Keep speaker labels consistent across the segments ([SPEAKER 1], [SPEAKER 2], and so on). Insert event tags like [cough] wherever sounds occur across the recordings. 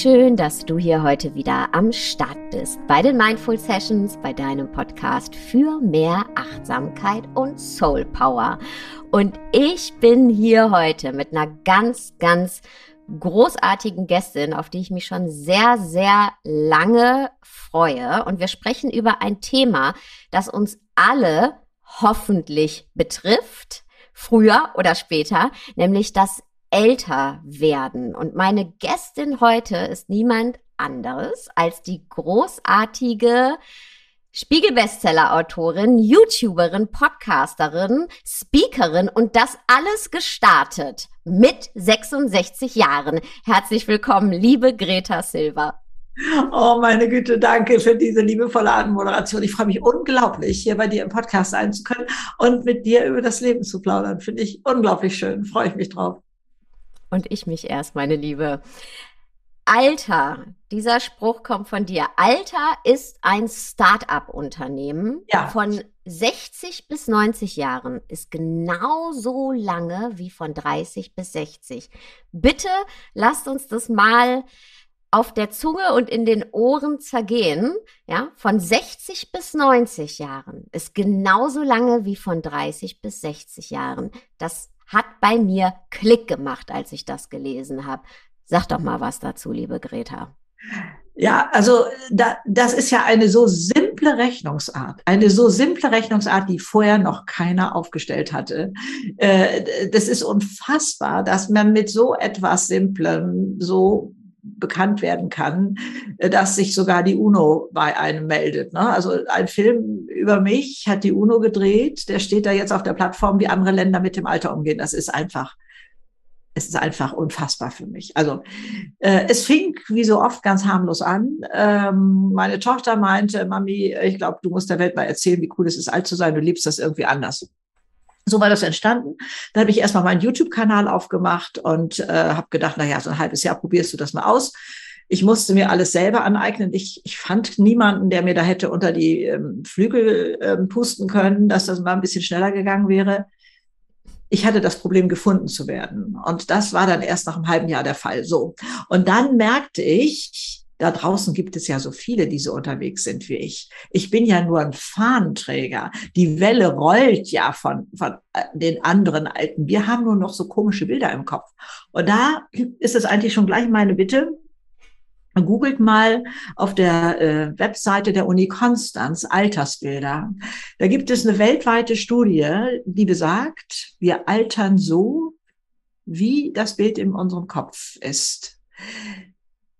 [SPEAKER 1] Schön, dass du hier heute wieder am Start bist bei den Mindful Sessions, bei deinem Podcast für mehr Achtsamkeit und Soul Power. Und ich bin hier heute mit einer ganz, ganz großartigen Gästin, auf die ich mich schon sehr, sehr lange freue. Und wir sprechen über ein Thema, das uns alle hoffentlich betrifft, früher oder später, nämlich das älter werden. Und meine Gästin heute ist niemand anderes als die großartige Spiegel-Bestseller-Autorin, YouTuberin, Podcasterin, Speakerin und das alles gestartet mit 66 Jahren. Herzlich willkommen, liebe Greta Silva.
[SPEAKER 2] Oh, meine Güte, danke für diese liebevolle Anmoderation. Ich freue mich unglaublich, hier bei dir im Podcast sein zu können und mit dir über das Leben zu plaudern. Finde ich unglaublich schön. Freue ich mich drauf.
[SPEAKER 1] Und ich mich erst, meine Liebe. Alter, dieser Spruch kommt von dir. Alter ist ein Start-up-Unternehmen. Ja. Von 60 bis 90 Jahren ist genauso lange wie von 30 bis 60. Bitte lasst uns das mal auf der Zunge und in den Ohren zergehen. Ja, von 60 bis 90 Jahren ist genauso lange wie von 30 bis 60 Jahren. Das hat bei mir Klick gemacht, als ich das gelesen habe. Sag doch mal was dazu, liebe Greta.
[SPEAKER 2] Ja, also da, das ist ja eine so simple Rechnungsart, eine so simple Rechnungsart, die vorher noch keiner aufgestellt hatte. Äh, das ist unfassbar, dass man mit so etwas Simplem so bekannt werden kann, äh, dass sich sogar die UNO bei einem meldet. Ne? Also ein Film über mich hat die UNO gedreht, der steht da jetzt auf der Plattform, wie andere Länder mit dem Alter umgehen. Das ist einfach, es ist einfach unfassbar für mich. Also äh, es fing wie so oft ganz harmlos an. Ähm, meine Tochter meinte, Mami, ich glaube, du musst der Welt mal erzählen, wie cool es ist, alt zu sein. Du liebst das irgendwie anders. So war das entstanden. Dann habe ich erstmal meinen YouTube-Kanal aufgemacht und äh, habe gedacht, na ja, so ein halbes Jahr probierst du das mal aus. Ich musste mir alles selber aneignen. Ich, ich fand niemanden, der mir da hätte unter die ähm, Flügel ähm, pusten können, dass das mal ein bisschen schneller gegangen wäre. Ich hatte das Problem, gefunden zu werden. Und das war dann erst nach einem halben Jahr der Fall. So. Und dann merkte ich, da draußen gibt es ja so viele, die so unterwegs sind wie ich. Ich bin ja nur ein Fahnenträger. Die Welle rollt ja von, von äh, den anderen Alten. Wir haben nur noch so komische Bilder im Kopf. Und da ist es eigentlich schon gleich meine Bitte. Googelt mal auf der äh, Webseite der Uni Konstanz Altersbilder. Da gibt es eine weltweite Studie, die besagt, wir altern so, wie das Bild in unserem Kopf ist.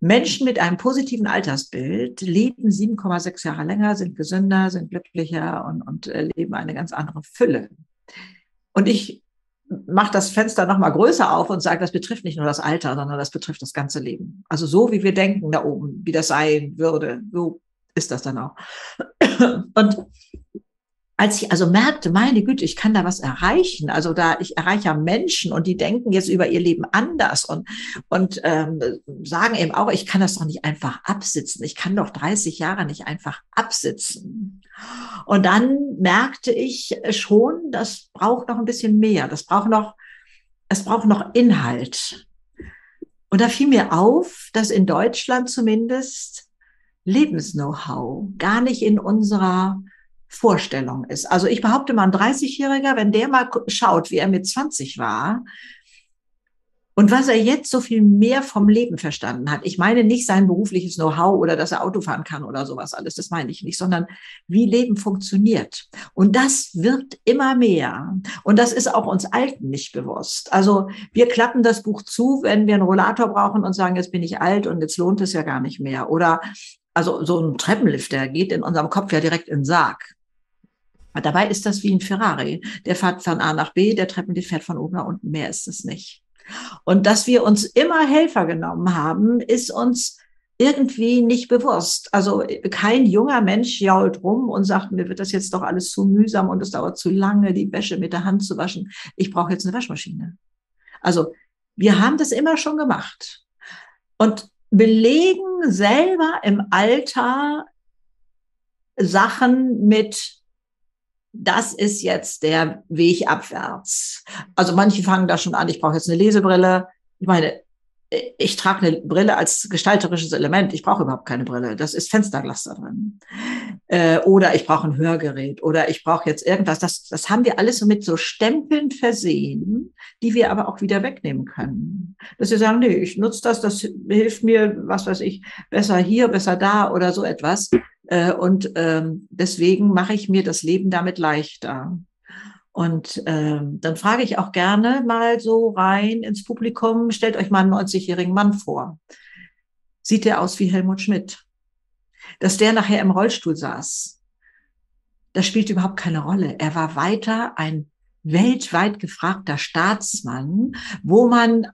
[SPEAKER 2] Menschen mit einem positiven Altersbild leben 7,6 Jahre länger, sind gesünder, sind glücklicher und, und äh, leben eine ganz andere Fülle. Und ich mache das Fenster noch mal größer auf und sage, das betrifft nicht nur das Alter, sondern das betrifft das ganze Leben. Also so wie wir denken da oben, wie das sein würde, so ist das dann auch. Und als ich also merkte, meine Güte, ich kann da was erreichen, also da ich erreiche Menschen und die denken jetzt über ihr Leben anders und und ähm, sagen eben auch, ich kann das doch nicht einfach absitzen, ich kann doch 30 Jahre nicht einfach absitzen. Und dann merkte ich schon, das braucht noch ein bisschen mehr, das braucht noch, es braucht noch Inhalt. Und da fiel mir auf, dass in Deutschland zumindest Lebensknow-how gar nicht in unserer Vorstellung ist. Also ich behaupte mal, ein 30-Jähriger, wenn der mal schaut, wie er mit 20 war und was er jetzt so viel mehr vom Leben verstanden hat. Ich meine nicht sein berufliches Know-how oder dass er Auto fahren kann oder sowas alles, das meine ich nicht, sondern wie Leben funktioniert. Und das wird immer mehr. Und das ist auch uns Alten nicht bewusst. Also wir klappen das Buch zu, wenn wir einen Rollator brauchen und sagen, jetzt bin ich alt und jetzt lohnt es ja gar nicht mehr. Oder also so ein Treppenlift, der geht in unserem Kopf ja direkt in den Sarg. Dabei ist das wie ein Ferrari. Der fährt von A nach B, der Treppenlift fährt von oben nach unten. Mehr ist es nicht. Und dass wir uns immer Helfer genommen haben, ist uns irgendwie nicht bewusst. Also kein junger Mensch jault rum und sagt, mir wird das jetzt doch alles zu mühsam und es dauert zu lange, die Wäsche mit der Hand zu waschen. Ich brauche jetzt eine Waschmaschine. Also wir haben das immer schon gemacht und belegen selber im Alter Sachen mit das ist jetzt der Weg abwärts. Also manche fangen da schon an, ich brauche jetzt eine Lesebrille. Ich meine, ich trage eine Brille als gestalterisches Element. Ich brauche überhaupt keine Brille. Das ist Fensterglas da drin. Äh, oder ich brauche ein Hörgerät oder ich brauche jetzt irgendwas. Das, das haben wir alles so mit so Stempeln versehen, die wir aber auch wieder wegnehmen können. Dass wir sagen, nee, ich nutze das, das hilft mir, was weiß ich, besser hier, besser da oder so etwas. Äh, und ähm, deswegen mache ich mir das Leben damit leichter. Und ähm, dann frage ich auch gerne mal so rein ins Publikum, stellt euch mal einen 90-jährigen Mann vor. Sieht der aus wie Helmut Schmidt? Dass der nachher im Rollstuhl saß, das spielt überhaupt keine Rolle. Er war weiter ein weltweit gefragter Staatsmann, wo man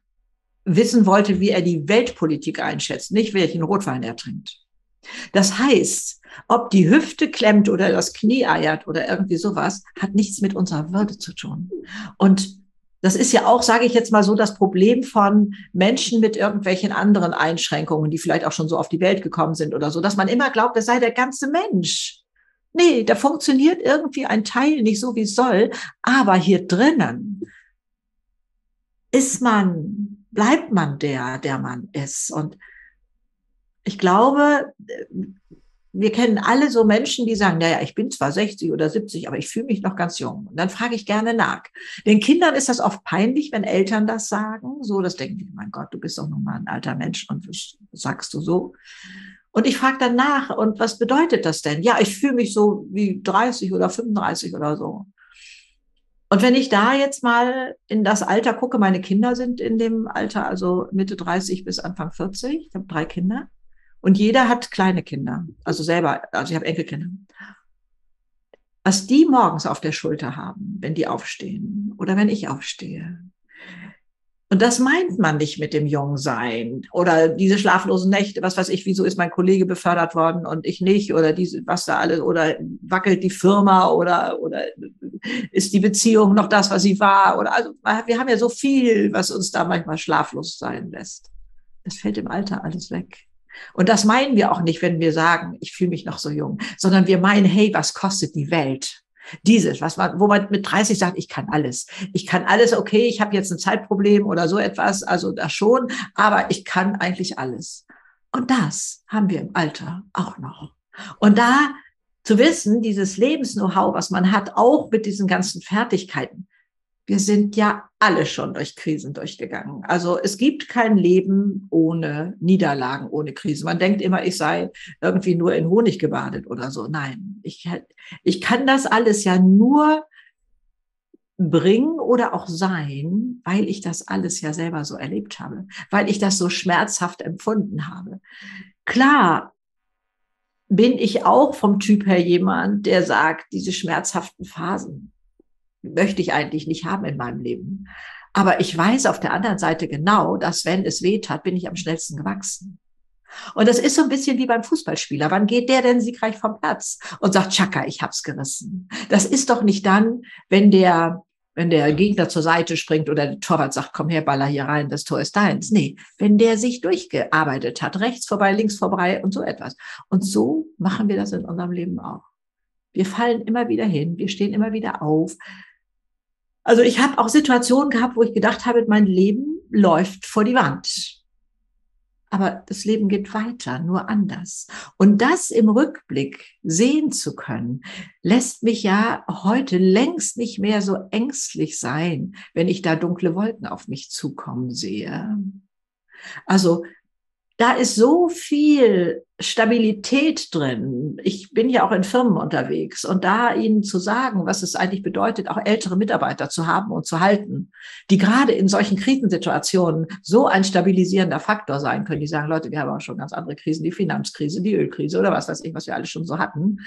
[SPEAKER 2] wissen wollte, wie er die Weltpolitik einschätzt, nicht welchen Rotwein er trinkt. Das heißt, ob die Hüfte klemmt oder das Knie eiert oder irgendwie sowas, hat nichts mit unserer Würde zu tun. Und das ist ja auch, sage ich jetzt mal so, das Problem von Menschen mit irgendwelchen anderen Einschränkungen, die vielleicht auch schon so auf die Welt gekommen sind oder so, dass man immer glaubt, das sei der ganze Mensch. Nee, da funktioniert irgendwie ein Teil nicht so, wie es soll. Aber hier drinnen ist man, bleibt man der, der man ist. Und ich glaube, wir kennen alle so Menschen, die sagen, naja, ich bin zwar 60 oder 70, aber ich fühle mich noch ganz jung. Und dann frage ich gerne nach. Den Kindern ist das oft peinlich, wenn Eltern das sagen. So, das denken die, mein Gott, du bist doch noch mal ein alter Mensch und sagst du so? Und ich frage dann nach, und was bedeutet das denn? Ja, ich fühle mich so wie 30 oder 35 oder so. Und wenn ich da jetzt mal in das Alter gucke, meine Kinder sind in dem Alter, also Mitte 30 bis Anfang 40, ich habe drei Kinder. Und jeder hat kleine Kinder, also selber, also ich habe Enkelkinder. Was die morgens auf der Schulter haben, wenn die aufstehen oder wenn ich aufstehe. Und das meint man nicht mit dem Jungsein oder diese schlaflosen Nächte, was weiß ich, wieso ist mein Kollege befördert worden und ich nicht oder diese, was da alles, oder wackelt die Firma oder, oder ist die Beziehung noch das, was sie war oder, also wir haben ja so viel, was uns da manchmal schlaflos sein lässt. Das fällt im Alter alles weg. Und das meinen wir auch nicht, wenn wir sagen, ich fühle mich noch so jung, sondern wir meinen, hey, was kostet die Welt? Dieses, was man, wo man mit 30 sagt, ich kann alles. Ich kann alles, okay, ich habe jetzt ein Zeitproblem oder so etwas, also das schon, aber ich kann eigentlich alles. Und das haben wir im Alter auch noch. Und da zu wissen, dieses Lebens-Know-how, was man hat, auch mit diesen ganzen Fertigkeiten, wir sind ja alle schon durch Krisen durchgegangen. Also es gibt kein Leben ohne Niederlagen, ohne Krisen. Man denkt immer, ich sei irgendwie nur in Honig gebadet oder so. Nein, ich, ich kann das alles ja nur bringen oder auch sein, weil ich das alles ja selber so erlebt habe, weil ich das so schmerzhaft empfunden habe. Klar bin ich auch vom Typ her jemand, der sagt, diese schmerzhaften Phasen, möchte ich eigentlich nicht haben in meinem Leben. Aber ich weiß auf der anderen Seite genau, dass wenn es weh tat, bin ich am schnellsten gewachsen. Und das ist so ein bisschen wie beim Fußballspieler. Wann geht der denn siegreich vom Platz und sagt, Chaka, ich hab's gerissen? Das ist doch nicht dann, wenn der, wenn der Gegner zur Seite springt oder der Torwart sagt, komm her, baller hier rein, das Tor ist deins. Nee, wenn der sich durchgearbeitet hat, rechts vorbei, links vorbei und so etwas. Und so machen wir das in unserem Leben auch. Wir fallen immer wieder hin, wir stehen immer wieder auf, also ich habe auch Situationen gehabt, wo ich gedacht habe, mein Leben läuft vor die Wand. Aber das Leben geht weiter, nur anders. Und das im Rückblick sehen zu können, lässt mich ja heute längst nicht mehr so ängstlich sein, wenn ich da dunkle Wolken auf mich zukommen sehe. Also da ist so viel Stabilität drin. Ich bin ja auch in Firmen unterwegs und da ihnen zu sagen, was es eigentlich bedeutet, auch ältere Mitarbeiter zu haben und zu halten, die gerade in solchen Krisensituationen so ein stabilisierender Faktor sein können. Die sagen, Leute, wir haben auch schon ganz andere Krisen, die Finanzkrise, die Ölkrise oder was weiß ich, was wir alle schon so hatten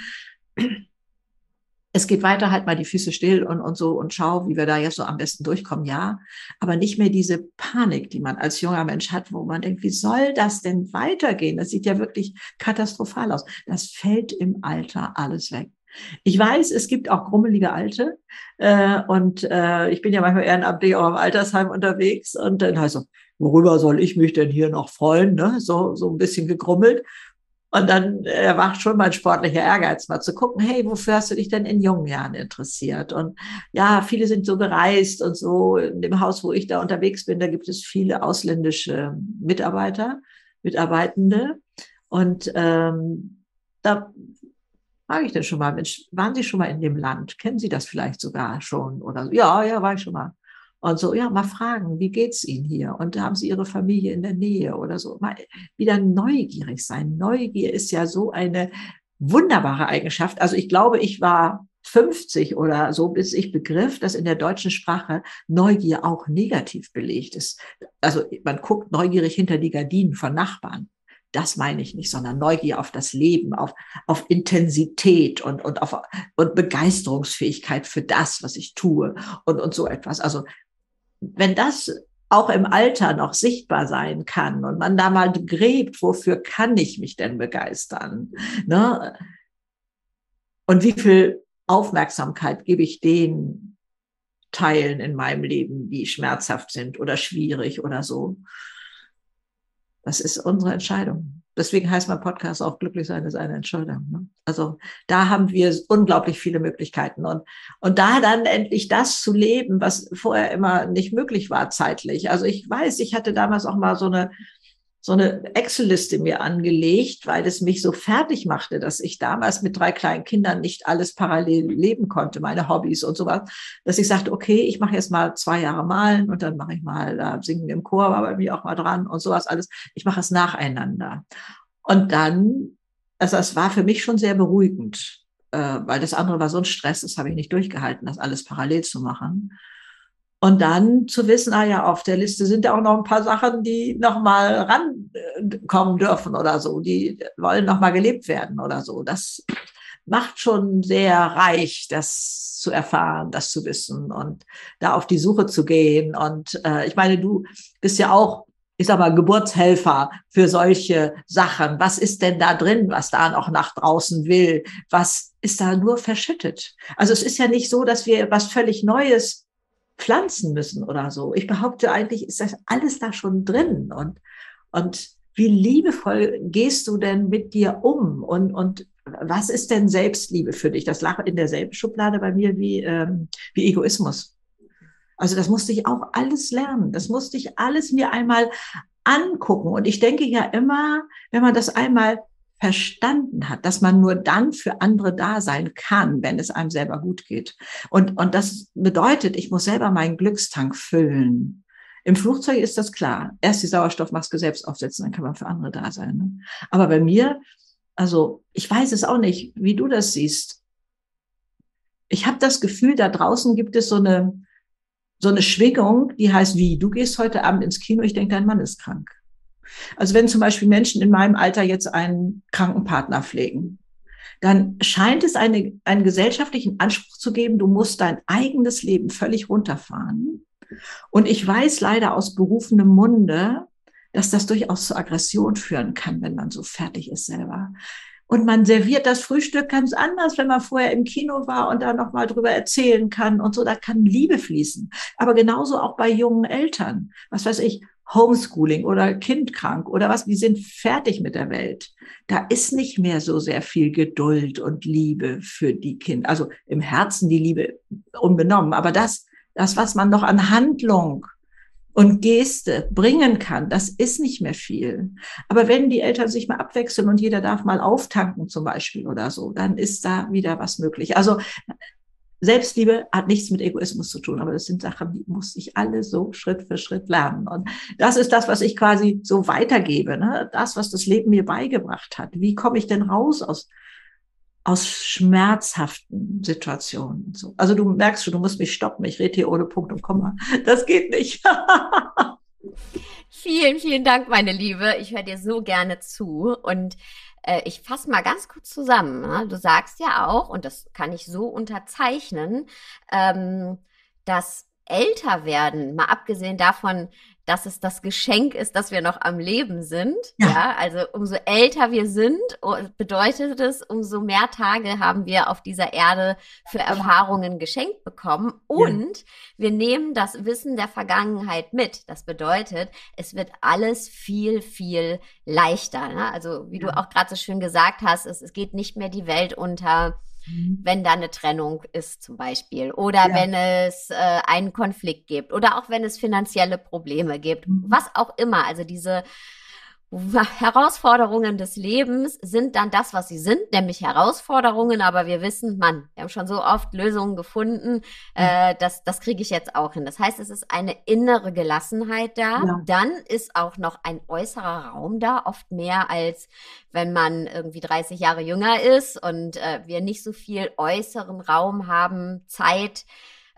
[SPEAKER 2] es geht weiter, halt mal die Füße still und, und so und schau, wie wir da jetzt so am besten durchkommen, ja. Aber nicht mehr diese Panik, die man als junger Mensch hat, wo man denkt, wie soll das denn weitergehen? Das sieht ja wirklich katastrophal aus. Das fällt im Alter alles weg. Ich weiß, es gibt auch grummelige Alte äh, und äh, ich bin ja manchmal ehrenamtlich auch im Altersheim unterwegs und dann heißt so, worüber soll ich mich denn hier noch freuen? Ne? So, so ein bisschen gegrummelt. Und dann äh, macht schon mein sportlicher Ehrgeiz, mal zu gucken, hey, wofür hast du dich denn in jungen Jahren interessiert? Und ja, viele sind so gereist und so. In dem Haus, wo ich da unterwegs bin, da gibt es viele ausländische Mitarbeiter, Mitarbeitende. Und ähm, da frage ich dann schon mal, Mensch, waren Sie schon mal in dem Land? Kennen Sie das vielleicht sogar schon? Oder ja, ja, war ich schon mal. Und so, ja, mal fragen, wie geht's Ihnen hier? Und haben Sie Ihre Familie in der Nähe oder so? Mal wieder neugierig sein. Neugier ist ja so eine wunderbare Eigenschaft. Also ich glaube, ich war 50 oder so, bis ich begriff, dass in der deutschen Sprache Neugier auch negativ belegt ist. Also man guckt neugierig hinter die Gardinen von Nachbarn. Das meine ich nicht, sondern Neugier auf das Leben, auf, auf Intensität und, und, auf, und Begeisterungsfähigkeit für das, was ich tue und, und so etwas. Also wenn das auch im Alter noch sichtbar sein kann und man da mal gräbt, wofür kann ich mich denn begeistern? Ne? Und wie viel Aufmerksamkeit gebe ich den Teilen in meinem Leben, die schmerzhaft sind oder schwierig oder so? Das ist unsere Entscheidung. Deswegen heißt mein Podcast auch Glücklich sein ist eine Entscheidung. Ne? Also da haben wir unglaublich viele Möglichkeiten. Und, und da dann endlich das zu leben, was vorher immer nicht möglich war zeitlich. Also ich weiß, ich hatte damals auch mal so eine so eine Excel-Liste mir angelegt, weil es mich so fertig machte, dass ich damals mit drei kleinen Kindern nicht alles parallel leben konnte, meine Hobbys und sowas, dass ich sagte, okay, ich mache jetzt mal zwei Jahre malen und dann mache ich mal äh, Singen im Chor, war bei mir auch mal dran und sowas alles. Ich mache es nacheinander. Und dann, also es war für mich schon sehr beruhigend, äh, weil das andere war so ein Stress, das habe ich nicht durchgehalten, das alles parallel zu machen. Und dann zu wissen, ah ja, auf der Liste sind ja auch noch ein paar Sachen, die nochmal rankommen dürfen oder so, die wollen nochmal gelebt werden oder so. Das macht schon sehr reich, das zu erfahren, das zu wissen und da auf die Suche zu gehen. Und äh, ich meine, du bist ja auch, ich sag mal, Geburtshelfer für solche Sachen. Was ist denn da drin, was da noch nach draußen will? Was ist da nur verschüttet? Also es ist ja nicht so, dass wir was völlig Neues pflanzen müssen oder so. Ich behaupte eigentlich, ist das alles da schon drin und, und wie liebevoll gehst du denn mit dir um und, und was ist denn Selbstliebe für dich? Das lag in derselben Schublade bei mir wie, ähm, wie Egoismus. Also das musste ich auch alles lernen. Das musste ich alles mir einmal angucken. Und ich denke ja immer, wenn man das einmal verstanden hat, dass man nur dann für andere da sein kann, wenn es einem selber gut geht. Und, und das bedeutet, ich muss selber meinen Glückstank füllen. Im Flugzeug ist das klar. Erst die Sauerstoffmaske selbst aufsetzen, dann kann man für andere da sein. Ne? Aber bei mir, also ich weiß es auch nicht, wie du das siehst. Ich habe das Gefühl, da draußen gibt es so eine, so eine Schwingung, die heißt, wie, du gehst heute Abend ins Kino, ich denke, dein Mann ist krank. Also wenn zum Beispiel Menschen in meinem Alter jetzt einen Krankenpartner pflegen, dann scheint es eine, einen gesellschaftlichen Anspruch zu geben, du musst dein eigenes Leben völlig runterfahren. Und ich weiß leider aus berufenem Munde, dass das durchaus zur Aggression führen kann, wenn man so fertig ist selber. Und man serviert das Frühstück ganz anders, wenn man vorher im Kino war und da nochmal drüber erzählen kann und so. Da kann Liebe fließen. Aber genauso auch bei jungen Eltern. Was weiß ich, Homeschooling oder kindkrank oder was, die sind fertig mit der Welt. Da ist nicht mehr so sehr viel Geduld und Liebe für die Kinder. Also im Herzen die Liebe unbenommen. Aber das, das, was man noch an Handlung und Geste bringen kann, das ist nicht mehr viel. Aber wenn die Eltern sich mal abwechseln und jeder darf mal auftanken zum Beispiel oder so, dann ist da wieder was möglich. Also Selbstliebe hat nichts mit Egoismus zu tun, aber das sind Sachen, die muss ich alle so Schritt für Schritt lernen. Und das ist das, was ich quasi so weitergebe, ne? das, was das Leben mir beigebracht hat. Wie komme ich denn raus aus, aus schmerzhaften Situationen? So. Also du merkst schon, du musst mich stoppen, ich rede hier ohne Punkt und Komma. Das geht nicht. [laughs]
[SPEAKER 1] vielen, vielen Dank, meine Liebe. Ich höre dir so gerne zu und äh, ich fasse mal ganz kurz zusammen. Ne? Du sagst ja auch, und das kann ich so unterzeichnen, ähm, dass älter werden, mal abgesehen davon, dass es das Geschenk ist, dass wir noch am Leben sind. Ja. ja. also umso älter wir sind, bedeutet es, umso mehr Tage haben wir auf dieser Erde für Erfahrungen geschenkt bekommen. Und ja. wir nehmen das Wissen der Vergangenheit mit. Das bedeutet, es wird alles viel, viel leichter. Ne? Also wie ja. du auch gerade so schön gesagt hast, es, es geht nicht mehr die Welt unter Mhm. wenn da eine Trennung ist zum Beispiel oder ja. wenn es äh, einen Konflikt gibt oder auch wenn es finanzielle Probleme gibt, mhm. was auch immer. Also diese Herausforderungen des Lebens sind dann das, was sie sind, nämlich Herausforderungen, aber wir wissen, Mann, wir haben schon so oft Lösungen gefunden, äh, das, das kriege ich jetzt auch hin. Das heißt, es ist eine innere Gelassenheit da. Ja. Dann ist auch noch ein äußerer Raum da, oft mehr als wenn man irgendwie 30 Jahre jünger ist und äh, wir nicht so viel äußeren Raum haben, Zeit.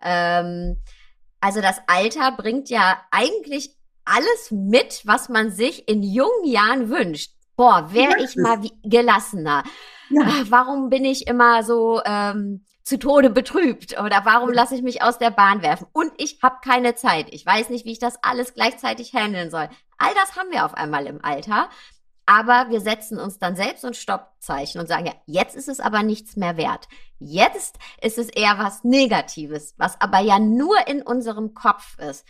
[SPEAKER 1] Ähm, also das Alter bringt ja eigentlich alles mit, was man sich in jungen Jahren wünscht. Boah, wäre ich mal wie gelassener. Ja. Ach, warum bin ich immer so ähm, zu Tode betrübt oder warum lasse ich mich aus der Bahn werfen? Und ich habe keine Zeit. Ich weiß nicht, wie ich das alles gleichzeitig handeln soll. All das haben wir auf einmal im Alter. Aber wir setzen uns dann selbst ein Stoppzeichen und sagen, ja, jetzt ist es aber nichts mehr wert. Jetzt ist es eher was Negatives, was aber ja nur in unserem Kopf ist.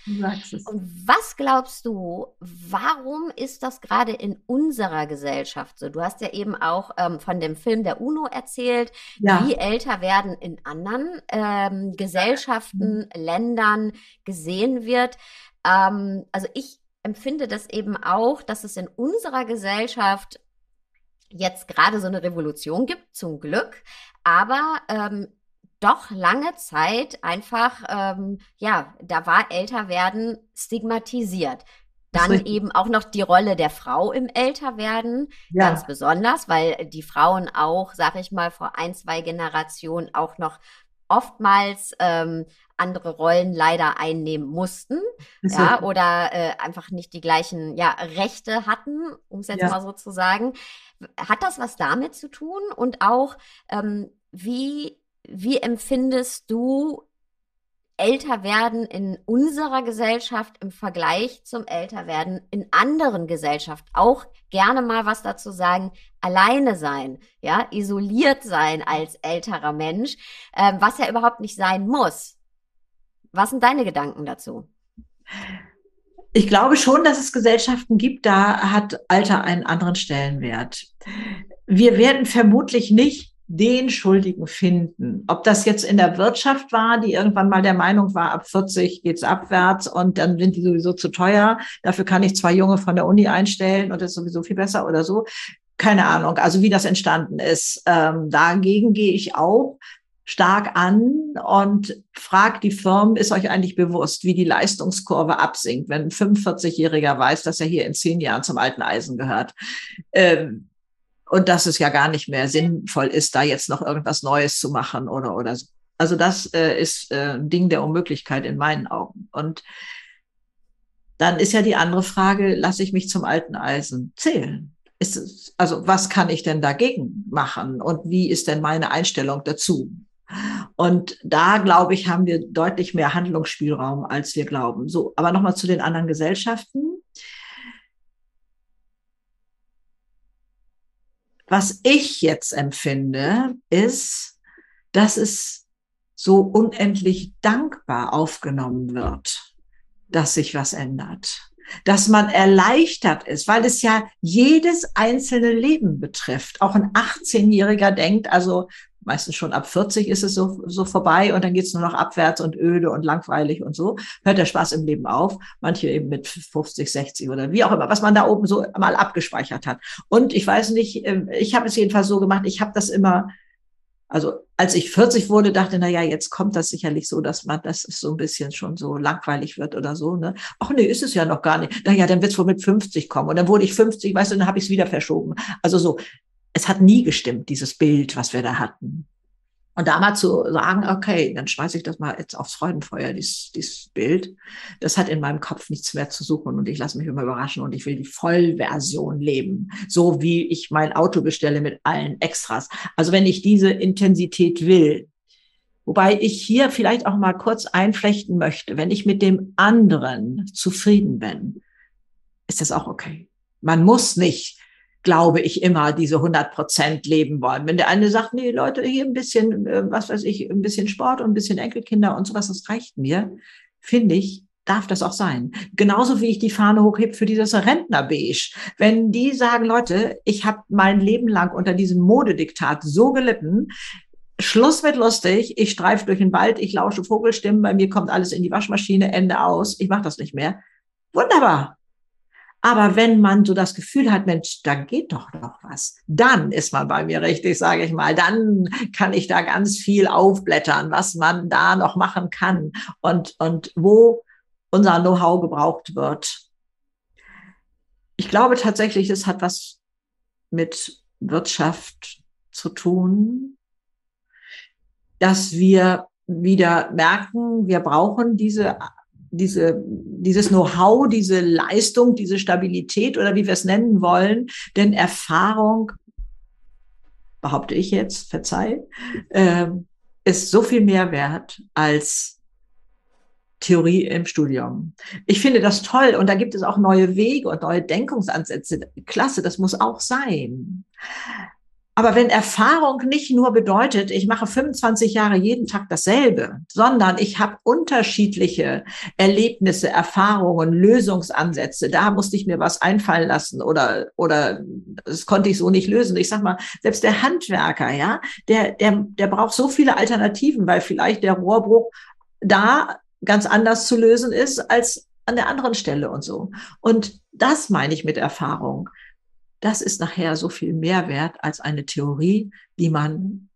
[SPEAKER 1] Und was glaubst du, warum ist das gerade in unserer Gesellschaft so? Du hast ja eben auch ähm, von dem Film der UNO erzählt, ja. wie älter werden in anderen ähm, Gesellschaften, mhm. Ländern gesehen wird. Ähm, also ich empfinde das eben auch, dass es in unserer Gesellschaft jetzt gerade so eine Revolution gibt, zum Glück, aber ähm, doch lange Zeit einfach, ähm, ja, da war Älterwerden stigmatisiert. Dann eben auch noch die Rolle der Frau im Älterwerden, ja. ganz besonders, weil die Frauen auch, sag ich mal, vor ein, zwei Generationen auch noch oftmals ähm, andere Rollen leider einnehmen mussten, ja, oder äh, einfach nicht die gleichen ja, Rechte hatten, um es jetzt ja. mal so zu sagen. Hat das was damit zu tun? Und auch, ähm, wie, wie empfindest du älter werden in unserer Gesellschaft im Vergleich zum Älterwerden in anderen Gesellschaften. Auch gerne mal was dazu sagen, alleine sein, ja, isoliert sein als älterer Mensch, ähm, was ja überhaupt nicht sein muss. Was sind deine Gedanken dazu?
[SPEAKER 2] Ich glaube schon, dass es Gesellschaften gibt, da hat Alter einen anderen Stellenwert. Wir werden vermutlich nicht den Schuldigen finden. Ob das jetzt in der Wirtschaft war, die irgendwann mal der Meinung war, ab 40 geht's abwärts und dann sind die sowieso zu teuer. Dafür kann ich zwei Junge von der Uni einstellen und das ist sowieso viel besser oder so. Keine Ahnung, also wie das entstanden ist. Ähm, dagegen gehe ich auch stark an und fragt die Firmen, ist euch eigentlich bewusst, wie die Leistungskurve absinkt, wenn ein 45-Jähriger weiß, dass er hier in zehn Jahren zum alten Eisen gehört. Ähm, und dass es ja gar nicht mehr sinnvoll ist, da jetzt noch irgendwas Neues zu machen oder, oder so. Also das äh, ist äh, ein Ding der Unmöglichkeit in meinen Augen. Und dann ist ja die andere Frage, lasse ich mich zum alten Eisen zählen? Es, also was kann ich denn dagegen machen und wie ist denn meine Einstellung dazu? Und da, glaube ich, haben wir deutlich mehr Handlungsspielraum, als wir glauben. So, aber nochmal zu den anderen Gesellschaften. Was ich jetzt empfinde, ist, dass es so unendlich dankbar aufgenommen wird, dass sich was ändert. Dass man erleichtert ist, weil es ja jedes einzelne Leben betrifft. Auch ein 18-Jähriger denkt, also meistens schon ab 40 ist es so, so vorbei und dann geht's nur noch abwärts und öde und langweilig und so. Hört der Spaß im Leben auf. Manche eben mit 50, 60 oder wie auch immer, was man da oben so mal abgespeichert hat. Und ich weiß nicht, ähm, ich habe es jedenfalls so gemacht, ich habe das immer, also als ich 40 wurde, dachte, na ja, jetzt kommt das sicherlich so, dass man, dass es so ein bisschen schon so langweilig wird oder so. Ne? Ach nee, ist es ja noch gar nicht. Na ja, dann wird's wohl mit 50 kommen. Und dann wurde ich 50, weißt du, dann habe ich es wieder verschoben. Also so, es hat nie gestimmt, dieses Bild, was wir da hatten. Und da mal zu sagen, okay, dann schmeiße ich das mal jetzt aufs Freudenfeuer, dieses, dieses Bild. Das hat in meinem Kopf nichts mehr zu suchen und ich lasse mich immer überraschen und ich will die Vollversion leben. So wie ich mein Auto bestelle mit allen Extras. Also wenn ich diese Intensität will, Wobei ich hier vielleicht auch mal kurz einflechten möchte, wenn ich mit dem anderen zufrieden bin, ist das auch okay. Man muss nicht, glaube ich, immer diese 100 Prozent leben wollen. Wenn der eine sagt, nee, Leute, hier ein bisschen, äh, was weiß ich, ein bisschen Sport und ein bisschen Enkelkinder und sowas, das reicht mir, finde ich, darf das auch sein. Genauso wie ich die Fahne hochhebe für dieses Rentnerbeige. Wenn die sagen, Leute, ich habe mein Leben lang unter diesem Modediktat so gelitten, Schluss wird lustig, ich streife durch den Wald, ich lausche Vogelstimmen, bei mir kommt alles in die Waschmaschine, Ende aus, ich mache das nicht mehr. Wunderbar. Aber wenn man so das Gefühl hat, Mensch, da geht doch noch was, dann ist man bei mir richtig, sage ich mal. Dann kann ich da ganz viel aufblättern, was man da noch machen kann und, und wo unser Know-how gebraucht wird. Ich glaube tatsächlich, es hat was mit Wirtschaft zu tun, dass wir wieder merken, wir brauchen diese, diese, dieses Know-how, diese Leistung, diese Stabilität oder wie wir es nennen wollen, denn Erfahrung, behaupte ich jetzt, verzeih, äh, ist so viel mehr wert als Theorie im Studium. Ich finde das toll und da gibt es auch neue Wege und neue Denkungsansätze. Klasse, das muss auch sein. Aber wenn Erfahrung nicht nur bedeutet, ich mache 25 Jahre jeden Tag dasselbe, sondern ich habe unterschiedliche Erlebnisse, Erfahrungen, Lösungsansätze, da musste ich mir was einfallen lassen oder, oder das konnte ich so nicht lösen. Ich sag mal, selbst der Handwerker, ja, der, der, der braucht so viele Alternativen, weil vielleicht der Rohrbruch da ganz anders zu lösen ist als an der anderen Stelle und so. Und das meine ich mit Erfahrung. Das ist nachher so viel mehr wert als eine Theorie, die man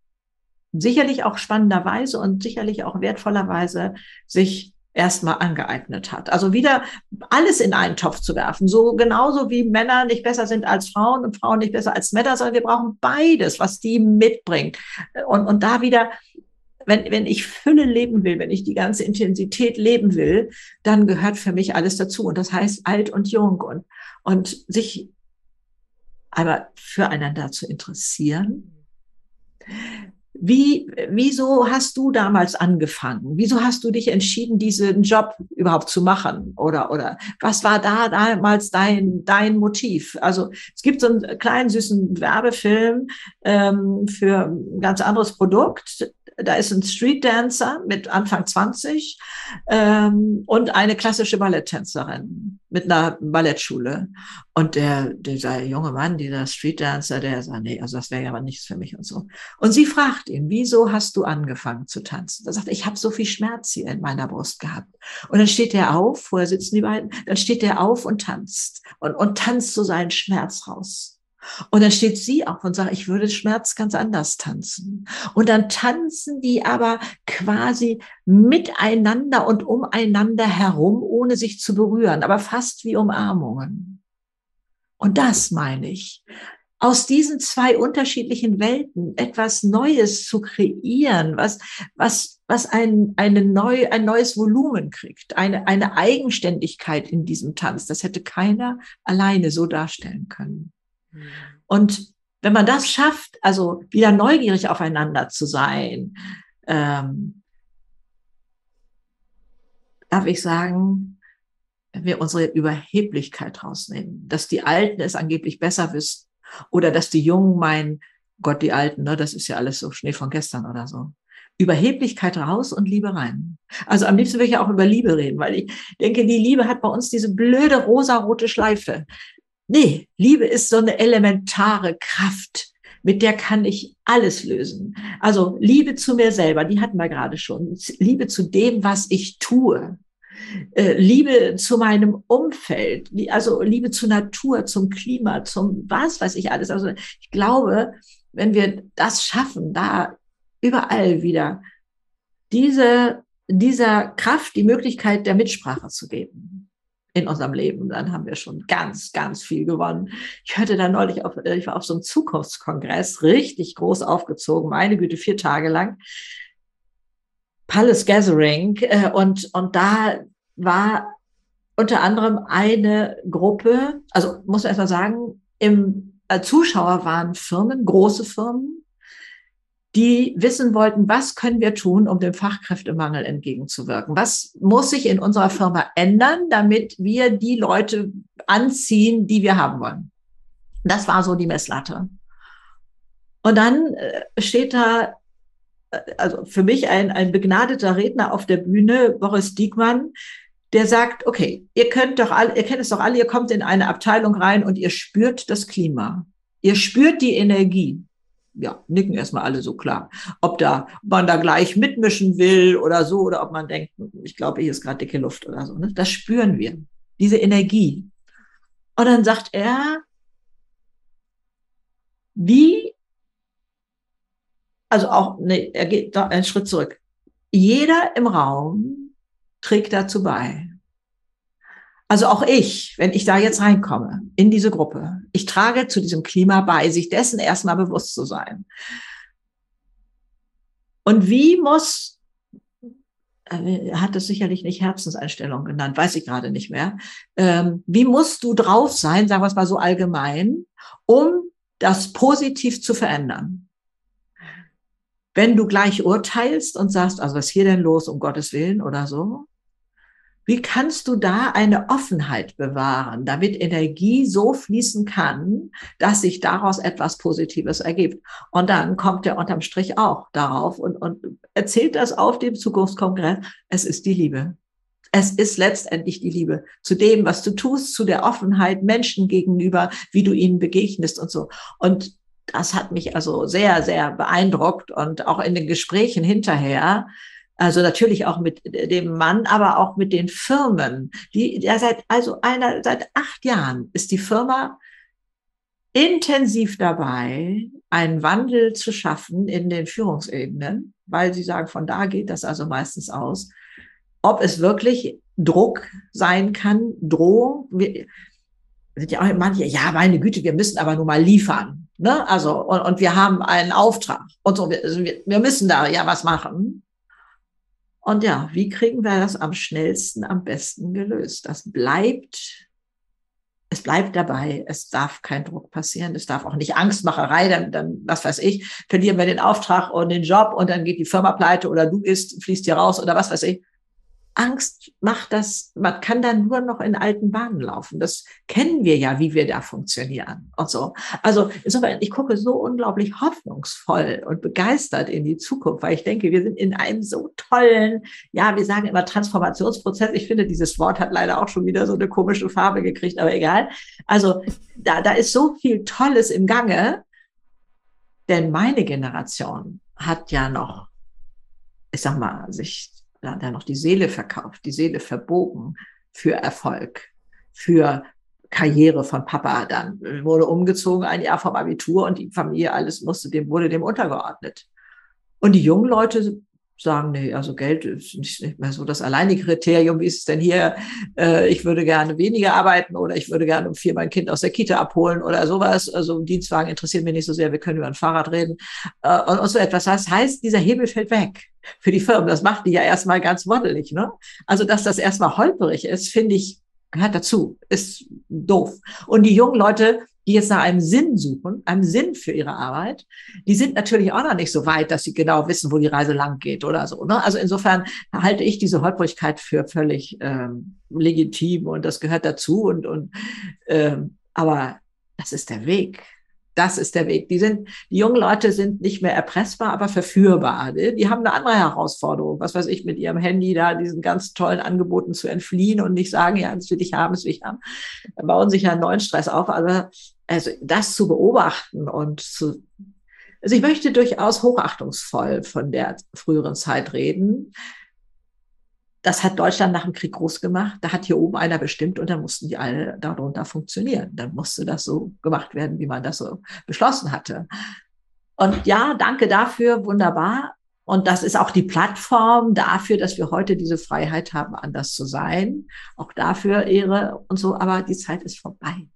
[SPEAKER 2] sicherlich auch spannenderweise und sicherlich auch wertvollerweise sich erstmal angeeignet hat. Also wieder alles in einen Topf zu werfen. So genauso wie Männer nicht besser sind als Frauen und Frauen nicht besser als Männer, sondern wir brauchen beides, was die mitbringt. Und, und da wieder wenn, wenn ich Fülle leben will, wenn ich die ganze Intensität leben will, dann gehört für mich alles dazu. Und das heißt alt und jung und, und sich aber füreinander zu interessieren. Wie, wieso hast du damals angefangen? Wieso hast du dich entschieden, diesen Job überhaupt zu machen? Oder, oder was war da damals dein, dein Motiv? Also es gibt so einen kleinen süßen Werbefilm ähm, für ein ganz anderes Produkt da ist ein Street Dancer mit Anfang 20 ähm, und eine klassische Balletttänzerin mit einer Ballettschule. Und der, dieser junge Mann, dieser Street Dancer, der sagt, nee, also das wäre ja aber nichts für mich und so. Und sie fragt ihn, wieso hast du angefangen zu tanzen? Er sagt, ich habe so viel Schmerz hier in meiner Brust gehabt. Und dann steht er auf, vorher sitzen die beiden, dann steht er auf und tanzt und, und tanzt so seinen Schmerz raus. Und dann steht sie auf und sagt, ich würde Schmerz ganz anders tanzen. Und dann tanzen die aber quasi miteinander und umeinander herum, ohne sich zu berühren, aber fast wie Umarmungen. Und das meine ich. Aus diesen zwei unterschiedlichen Welten etwas Neues zu kreieren, was, was, was ein, eine neu, ein neues Volumen kriegt, eine, eine Eigenständigkeit in diesem Tanz. Das hätte keiner alleine so darstellen können. Und wenn man das schafft, also wieder neugierig aufeinander zu sein, ähm, darf ich sagen, wenn wir unsere Überheblichkeit rausnehmen, dass die Alten es angeblich besser wissen oder dass die Jungen meinen, Gott, die Alten, ne, das ist ja alles so Schnee von gestern oder so. Überheblichkeit raus und Liebe rein. Also am liebsten würde ich ja auch über Liebe reden, weil ich denke, die Liebe hat bei uns diese blöde rosarote Schleife. Nee, Liebe ist so eine elementare Kraft, mit der kann ich alles lösen. Also Liebe zu mir selber, die hatten wir gerade schon. Liebe zu dem, was ich tue. Äh, Liebe zu meinem Umfeld, also Liebe zur Natur, zum Klima, zum was weiß ich alles. Also ich glaube, wenn wir das schaffen, da überall wieder diese, dieser Kraft die Möglichkeit der Mitsprache zu geben in unserem Leben, dann haben wir schon ganz, ganz viel gewonnen. Ich hörte da neulich auf, ich war auf so einem Zukunftskongress, richtig groß aufgezogen, meine Güte, vier Tage lang. Palace Gathering äh, und, und da war unter anderem eine Gruppe, also muss man erstmal sagen, im äh, Zuschauer waren Firmen, große Firmen, die wissen wollten, was können wir tun, um dem Fachkräftemangel entgegenzuwirken? Was muss sich in unserer Firma ändern, damit wir die Leute anziehen, die wir haben wollen? Das war so die Messlatte. Und dann äh, steht da, äh, also für mich ein, ein begnadeter Redner auf der Bühne, Boris Diekmann, der sagt, okay, ihr könnt doch alle, ihr kennt es doch alle, ihr kommt in eine Abteilung rein und ihr spürt das Klima. Ihr spürt die Energie ja, nicken erstmal alle so klar. Ob da man da gleich mitmischen will oder so, oder ob man denkt, ich glaube, hier ist gerade dicke Luft oder so. Ne? Das spüren wir, diese Energie. Und dann sagt er, wie, also auch, nee, er geht da einen Schritt zurück. Jeder im Raum trägt dazu bei. Also auch ich, wenn ich da jetzt reinkomme in diese Gruppe, ich trage zu diesem Klima bei, sich dessen erstmal bewusst zu sein. Und wie muss, äh, er hat es sicherlich nicht Herzenseinstellung genannt, weiß ich gerade nicht mehr. Ähm, wie musst du drauf sein, sagen wir es mal so allgemein, um das positiv zu verändern? Wenn du gleich urteilst und sagst, also was ist hier denn los, um Gottes Willen oder so, wie kannst du da eine Offenheit bewahren, damit Energie so fließen kann, dass sich daraus etwas Positives ergibt? Und dann kommt er unterm Strich auch darauf und, und erzählt das auf dem Zukunftskongress. Es ist die Liebe. Es ist letztendlich die Liebe zu dem, was du tust, zu der Offenheit Menschen gegenüber, wie du ihnen begegnest und so. Und das hat mich also sehr, sehr beeindruckt und auch in den Gesprächen hinterher also natürlich auch mit dem Mann, aber auch mit den Firmen. Die, ja, seit, also einer, seit acht Jahren ist die Firma intensiv dabei, einen Wandel zu schaffen in den Führungsebenen, weil sie sagen, von da geht das also meistens aus. Ob es wirklich Druck sein kann, Drohung, wir sind ja auch manche, ja, meine Güte, wir müssen aber nur mal liefern. Ne? Also, und, und wir haben einen Auftrag und so, wir, also wir müssen da ja was machen. Und ja, wie kriegen wir das am schnellsten, am besten gelöst? Das bleibt, es bleibt dabei. Es darf kein Druck passieren. Es darf auch nicht Angstmacherei. Dann, dann, was weiß ich, verlieren wir den Auftrag und den Job und dann geht die Firma pleite oder du bist, fließt hier raus oder was weiß ich. Angst macht das, man kann dann nur noch in alten Bahnen laufen. Das kennen wir ja, wie wir da funktionieren und so. Also insofern, ich gucke so unglaublich hoffnungsvoll und begeistert in die Zukunft, weil ich denke, wir sind in einem so tollen, ja, wir sagen immer Transformationsprozess. Ich finde, dieses Wort hat leider auch schon wieder so eine komische Farbe gekriegt, aber egal. Also da, da ist so viel Tolles im Gange, denn meine Generation hat ja noch, ich sag mal, sich da hat er noch die Seele verkauft, die Seele verbogen für Erfolg, für Karriere von Papa dann. Wurde umgezogen ein Jahr vom Abitur und die Familie, alles musste dem, wurde dem untergeordnet. Und die jungen Leute sagen, nee, also Geld ist nicht mehr so das alleinige Kriterium. Wie ist es denn hier? Äh, ich würde gerne weniger arbeiten oder ich würde gerne um vier mein Kind aus der Kita abholen oder sowas. Also Dienstwagen interessiert mich nicht so sehr. Wir können über ein Fahrrad reden äh, und, und so etwas. Das heißt, dieser Hebel fällt weg für die Firmen. Das macht die ja erstmal ganz woddelig. Ne? Also, dass das erstmal holperig ist, finde ich, gehört dazu. Ist doof. Und die jungen Leute die jetzt nach einem Sinn suchen, einem Sinn für ihre Arbeit, die sind natürlich auch noch nicht so weit, dass sie genau wissen, wo die Reise lang geht oder so. Ne? Also insofern halte ich diese Holprigkeit für völlig ähm, legitim und das gehört dazu. Und, und ähm, aber das ist der Weg. Das ist der Weg. Die sind, die jungen Leute sind nicht mehr erpressbar, aber verführbar. Die haben eine andere Herausforderung. Was weiß ich, mit ihrem Handy da diesen ganz tollen Angeboten zu entfliehen und nicht sagen, ja, das will ich haben, das will ich haben. Da bauen sich ja einen neuen Stress auf. Aber also das zu beobachten und zu, also ich möchte durchaus hochachtungsvoll von der früheren Zeit reden. Das hat Deutschland nach dem Krieg groß gemacht. Da hat hier oben einer bestimmt und dann mussten die alle darunter funktionieren. Dann musste das so gemacht werden, wie man das so beschlossen hatte. Und ja, danke dafür, wunderbar. Und das ist auch die Plattform dafür, dass wir heute diese Freiheit haben, anders zu sein. Auch dafür Ehre und so. Aber die Zeit ist vorbei.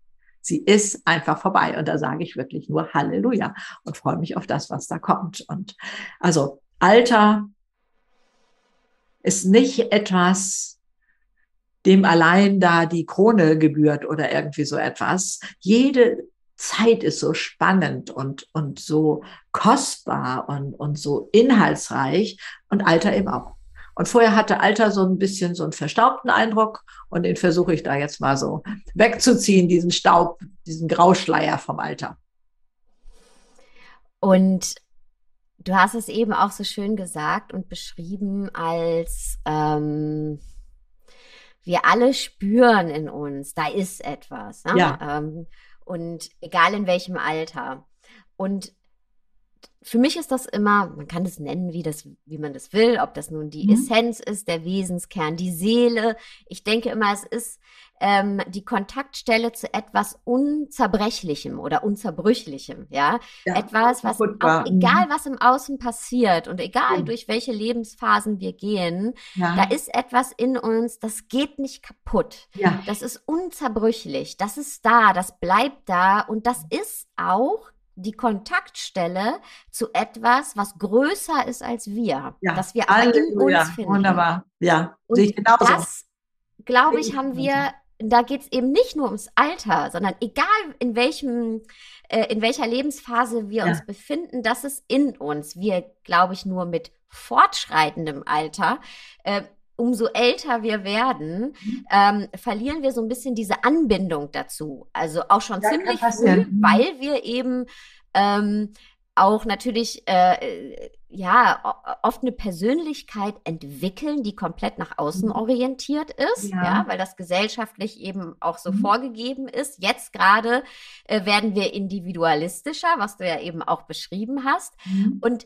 [SPEAKER 2] Sie ist einfach vorbei. Und da sage ich wirklich nur Halleluja und freue mich auf das, was da kommt. Und also Alter ist nicht etwas, dem allein da die Krone gebührt oder irgendwie so etwas. Jede Zeit ist so spannend und, und so kostbar und, und so inhaltsreich und Alter eben auch. Und vorher hatte Alter so ein bisschen so einen verstaubten Eindruck und den versuche ich da jetzt mal so wegzuziehen, diesen Staub, diesen Grauschleier vom Alter.
[SPEAKER 1] Und du hast es eben auch so schön gesagt und beschrieben als ähm, wir alle spüren in uns, da ist etwas. Ne? Ja. Ähm, und egal in welchem Alter. Und für mich ist das immer, man kann es nennen, wie, das, wie man das will, ob das nun die mhm. Essenz ist, der Wesenskern, die Seele. Ich denke immer, es ist ähm, die Kontaktstelle zu etwas Unzerbrechlichem oder Unzerbrüchlichem, ja. ja etwas, was, auch, egal mhm. was im Außen passiert und egal mhm. durch welche Lebensphasen wir gehen, ja. da ist etwas in uns, das geht nicht kaputt. Ja. Das ist unzerbrüchlich, das ist da, das bleibt da und das ist auch die Kontaktstelle zu etwas, was größer ist als wir, ja, dass wir alle in uns finden.
[SPEAKER 2] Wunderbar, ja,
[SPEAKER 1] und sehe ich genauso. Das, glaube ich, haben wir, da geht es eben nicht nur ums Alter, sondern egal in welchem, äh, in welcher Lebensphase wir ja. uns befinden, das ist in uns. Wir, glaube ich, nur mit fortschreitendem Alter äh, umso älter wir werden, mhm. ähm, verlieren wir so ein bisschen diese Anbindung dazu. Also auch schon ja, ziemlich früh, mhm. weil wir eben ähm, auch natürlich äh, ja oft eine Persönlichkeit entwickeln, die komplett nach außen mhm. orientiert ist, ja, ja weil das gesellschaftlich eben auch so mhm. vorgegeben ist. Jetzt gerade äh, werden wir individualistischer, was du ja eben auch beschrieben hast. Mhm. Und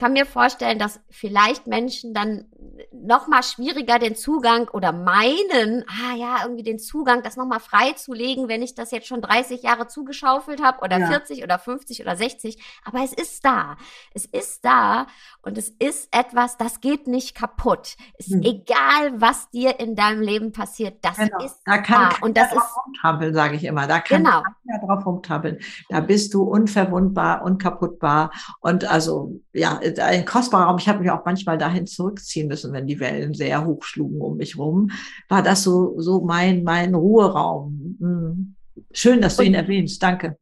[SPEAKER 1] kann mir vorstellen, dass vielleicht Menschen dann noch mal schwieriger den Zugang oder meinen, ah ja, irgendwie den Zugang, das noch mal freizulegen, wenn ich das jetzt schon 30 Jahre zugeschaufelt habe oder ja. 40 oder 50 oder 60. Aber es ist da. Es ist da und es ist etwas, das geht nicht kaputt. Es ist hm. egal, was dir in deinem Leben passiert, das genau. ist
[SPEAKER 2] da kann da. Und das ist rumtrampeln, sage ich immer. Da kann genau. drauf rumtrampeln. Da bist du unverwundbar, unkaputtbar und also ja, ein kostbarer Raum. Ich habe mich auch manchmal dahin zurückziehen müssen, wenn die Wellen sehr hoch schlugen um mich rum. War das so, so mein, mein Ruheraum. Hm. Schön, dass du ihn erwähnst. Danke.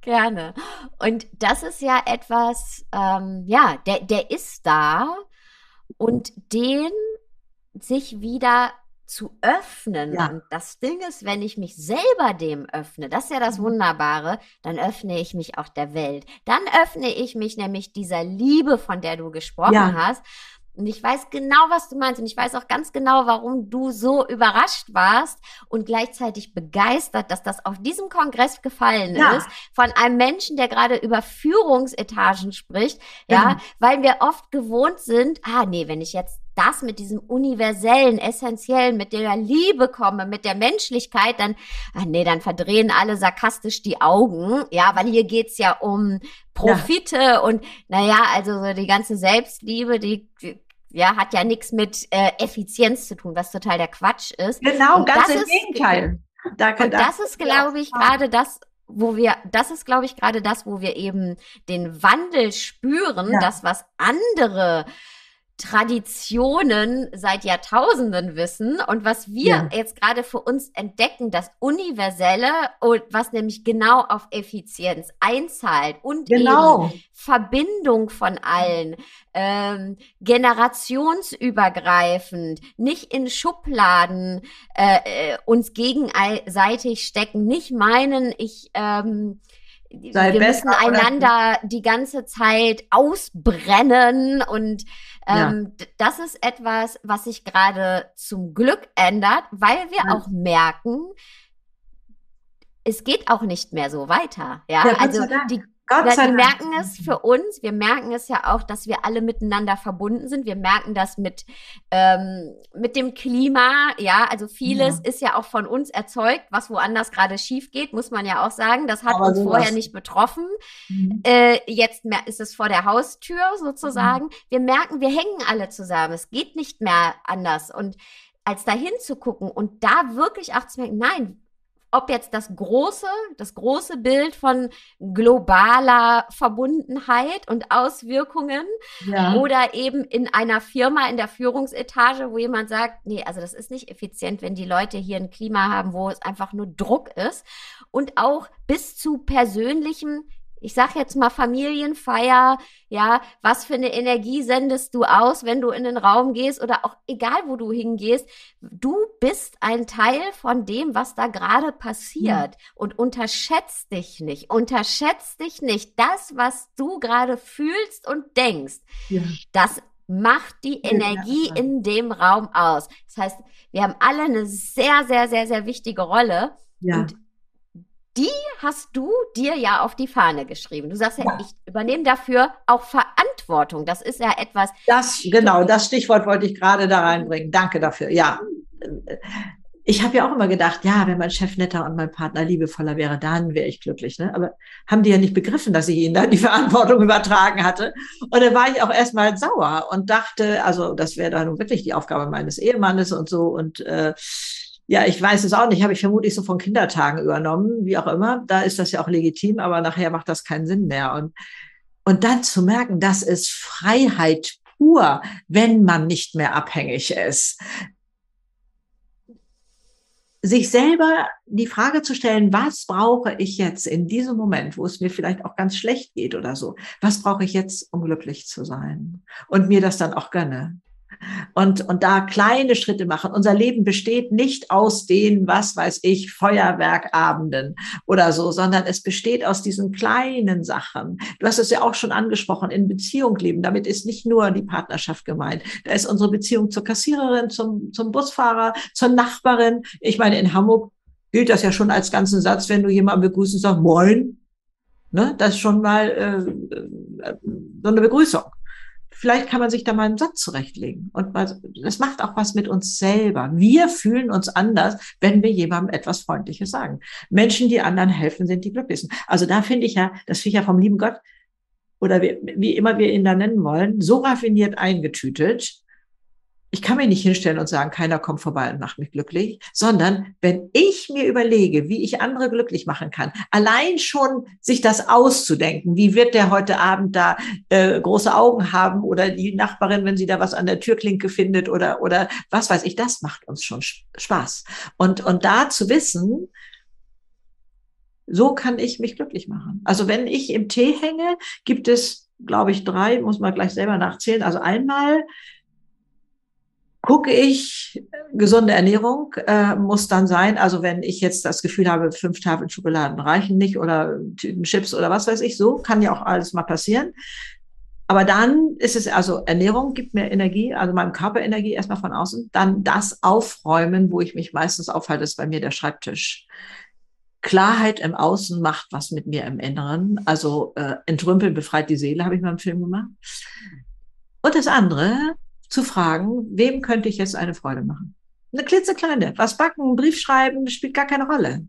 [SPEAKER 1] Gerne. Und das ist ja etwas, ähm, ja, der, der ist da und den sich wieder zu öffnen. Ja. Und das Ding ist, wenn ich mich selber dem öffne, das ist ja das mhm. Wunderbare, dann öffne ich mich auch der Welt. Dann öffne ich mich nämlich dieser Liebe, von der du gesprochen ja. hast. Und ich weiß genau, was du meinst. Und ich weiß auch ganz genau, warum du so überrascht warst und gleichzeitig begeistert, dass das auf diesem Kongress gefallen ja. ist. Von einem Menschen, der gerade über Führungsetagen spricht. Ja, ja, weil wir oft gewohnt sind, ah, nee, wenn ich jetzt das mit diesem universellen, essentiellen, mit der Liebe komme, mit der Menschlichkeit, dann, ach nee, dann verdrehen alle sarkastisch die Augen. Ja, weil hier geht's ja um Profite ja. und naja, also so die ganze Selbstliebe, die, die ja, hat ja nichts mit äh, Effizienz zu tun, was total der Quatsch ist.
[SPEAKER 2] Genau, und ganz im Gegenteil.
[SPEAKER 1] Da, und da, das ist, glaube ich, gerade das, wo wir, das ist, glaube ich, gerade das, wo wir eben den Wandel spüren, ja. das, was andere Traditionen seit Jahrtausenden wissen und was wir ja. jetzt gerade für uns entdecken, das Universelle und was nämlich genau auf Effizienz einzahlt und genau. Verbindung von allen, ähm, generationsübergreifend, nicht in Schubladen äh, äh, uns gegenseitig stecken, nicht meinen, ich ähm, Sei wir müssen einander die ganze Zeit ausbrennen und ähm, ja. das ist etwas, was sich gerade zum Glück ändert, weil wir ja. auch merken, es geht auch nicht mehr so weiter. Ja, ja also die Gott sei wir merken es für uns, wir merken es ja auch, dass wir alle miteinander verbunden sind. Wir merken das mit, ähm, mit dem Klima, ja, also vieles ja. ist ja auch von uns erzeugt, was woanders gerade schief geht, muss man ja auch sagen. Das hat Aber uns vorher nicht betroffen. Mhm. Äh, jetzt ist es vor der Haustür sozusagen. Mhm. Wir merken, wir hängen alle zusammen. Es geht nicht mehr anders. Und als dahin zu gucken und da wirklich auch zu merken, nein, ob jetzt das große, das große Bild von globaler Verbundenheit und Auswirkungen ja. oder eben in einer Firma in der Führungsetage, wo jemand sagt, nee, also das ist nicht effizient, wenn die Leute hier ein Klima haben, wo es einfach nur Druck ist und auch bis zu persönlichem ich sag jetzt mal Familienfeier, ja, was für eine Energie sendest du aus, wenn du in den Raum gehst oder auch egal, wo du hingehst, du bist ein Teil von dem, was da gerade passiert ja. und unterschätzt dich nicht, unterschätzt dich nicht. Das, was du gerade fühlst und denkst, ja. das macht die Energie in dem Raum aus. Das heißt, wir haben alle eine sehr, sehr, sehr, sehr wichtige Rolle. Ja. Und die hast du dir ja auf die Fahne geschrieben. Du sagst ja, ja. ich übernehme dafür auch Verantwortung. Das ist ja etwas.
[SPEAKER 2] Das, genau, das Stichwort wollte ich gerade da reinbringen. Danke dafür. Ja. Ich habe ja auch immer gedacht, ja, wenn mein Chef netter und mein Partner liebevoller wäre, dann wäre ich glücklich. Ne? Aber haben die ja nicht begriffen, dass ich ihnen dann die [laughs] Verantwortung übertragen hatte. Und dann war ich auch erstmal sauer und dachte, also das wäre dann wirklich die Aufgabe meines Ehemannes und so. Und äh, ja, ich weiß es auch nicht, habe ich vermutlich so von Kindertagen übernommen, wie auch immer. Da ist das ja auch legitim, aber nachher macht das keinen Sinn mehr. Und, und dann zu merken, das ist Freiheit pur, wenn man nicht mehr abhängig ist. Sich selber die Frage zu stellen, was brauche ich jetzt in diesem Moment, wo es mir vielleicht auch ganz schlecht geht oder so? Was brauche ich jetzt, um glücklich zu sein? Und mir das dann auch gönne und, und da kleine Schritte machen. Unser Leben besteht nicht aus den, was weiß ich, Feuerwerkabenden oder so, sondern es besteht aus diesen kleinen Sachen. Du hast es ja auch schon angesprochen, in Beziehung leben. Damit ist nicht nur die Partnerschaft gemeint. Da ist unsere Beziehung zur Kassiererin, zum, zum Busfahrer, zur Nachbarin. Ich meine, in Hamburg gilt das ja schon als ganzen Satz, wenn du jemanden begrüßt und sagst, moin. Ne? Das ist schon mal äh, äh so eine Begrüßung vielleicht kann man sich da mal einen Satz zurechtlegen. Und das macht auch was mit uns selber. Wir fühlen uns anders, wenn wir jemandem etwas Freundliches sagen. Menschen, die anderen helfen, sind die glücklichsten. Also da finde ich ja, das finde ich ja vom lieben Gott, oder wie, wie immer wir ihn da nennen wollen, so raffiniert eingetütet, ich kann mich nicht hinstellen und sagen, keiner kommt vorbei und macht mich glücklich, sondern wenn ich mir überlege, wie ich andere glücklich machen kann, allein schon sich das auszudenken, wie wird der heute Abend da äh, große Augen haben oder die Nachbarin, wenn sie da was an der Türklinke findet oder oder was weiß ich, das macht uns schon Spaß. Und und da zu wissen, so kann ich mich glücklich machen. Also wenn ich im Tee hänge, gibt es, glaube ich, drei, muss man gleich selber nachzählen. Also einmal gucke ich, gesunde Ernährung äh, muss dann sein. Also wenn ich jetzt das Gefühl habe, fünf Tafeln Schokoladen reichen nicht oder Tüten Chips oder was weiß ich so, kann ja auch alles mal passieren. Aber dann ist es also Ernährung gibt mir Energie, also meinem Körper Energie erstmal von außen. Dann das Aufräumen, wo ich mich meistens aufhalte, ist bei mir der Schreibtisch. Klarheit im Außen macht was mit mir im Inneren. Also äh, entrümpeln befreit die Seele, habe ich mal im Film gemacht. Und das andere, zu fragen, wem könnte ich jetzt eine Freude machen? Eine klitzekleine. Was backen, Brief schreiben, spielt gar keine Rolle.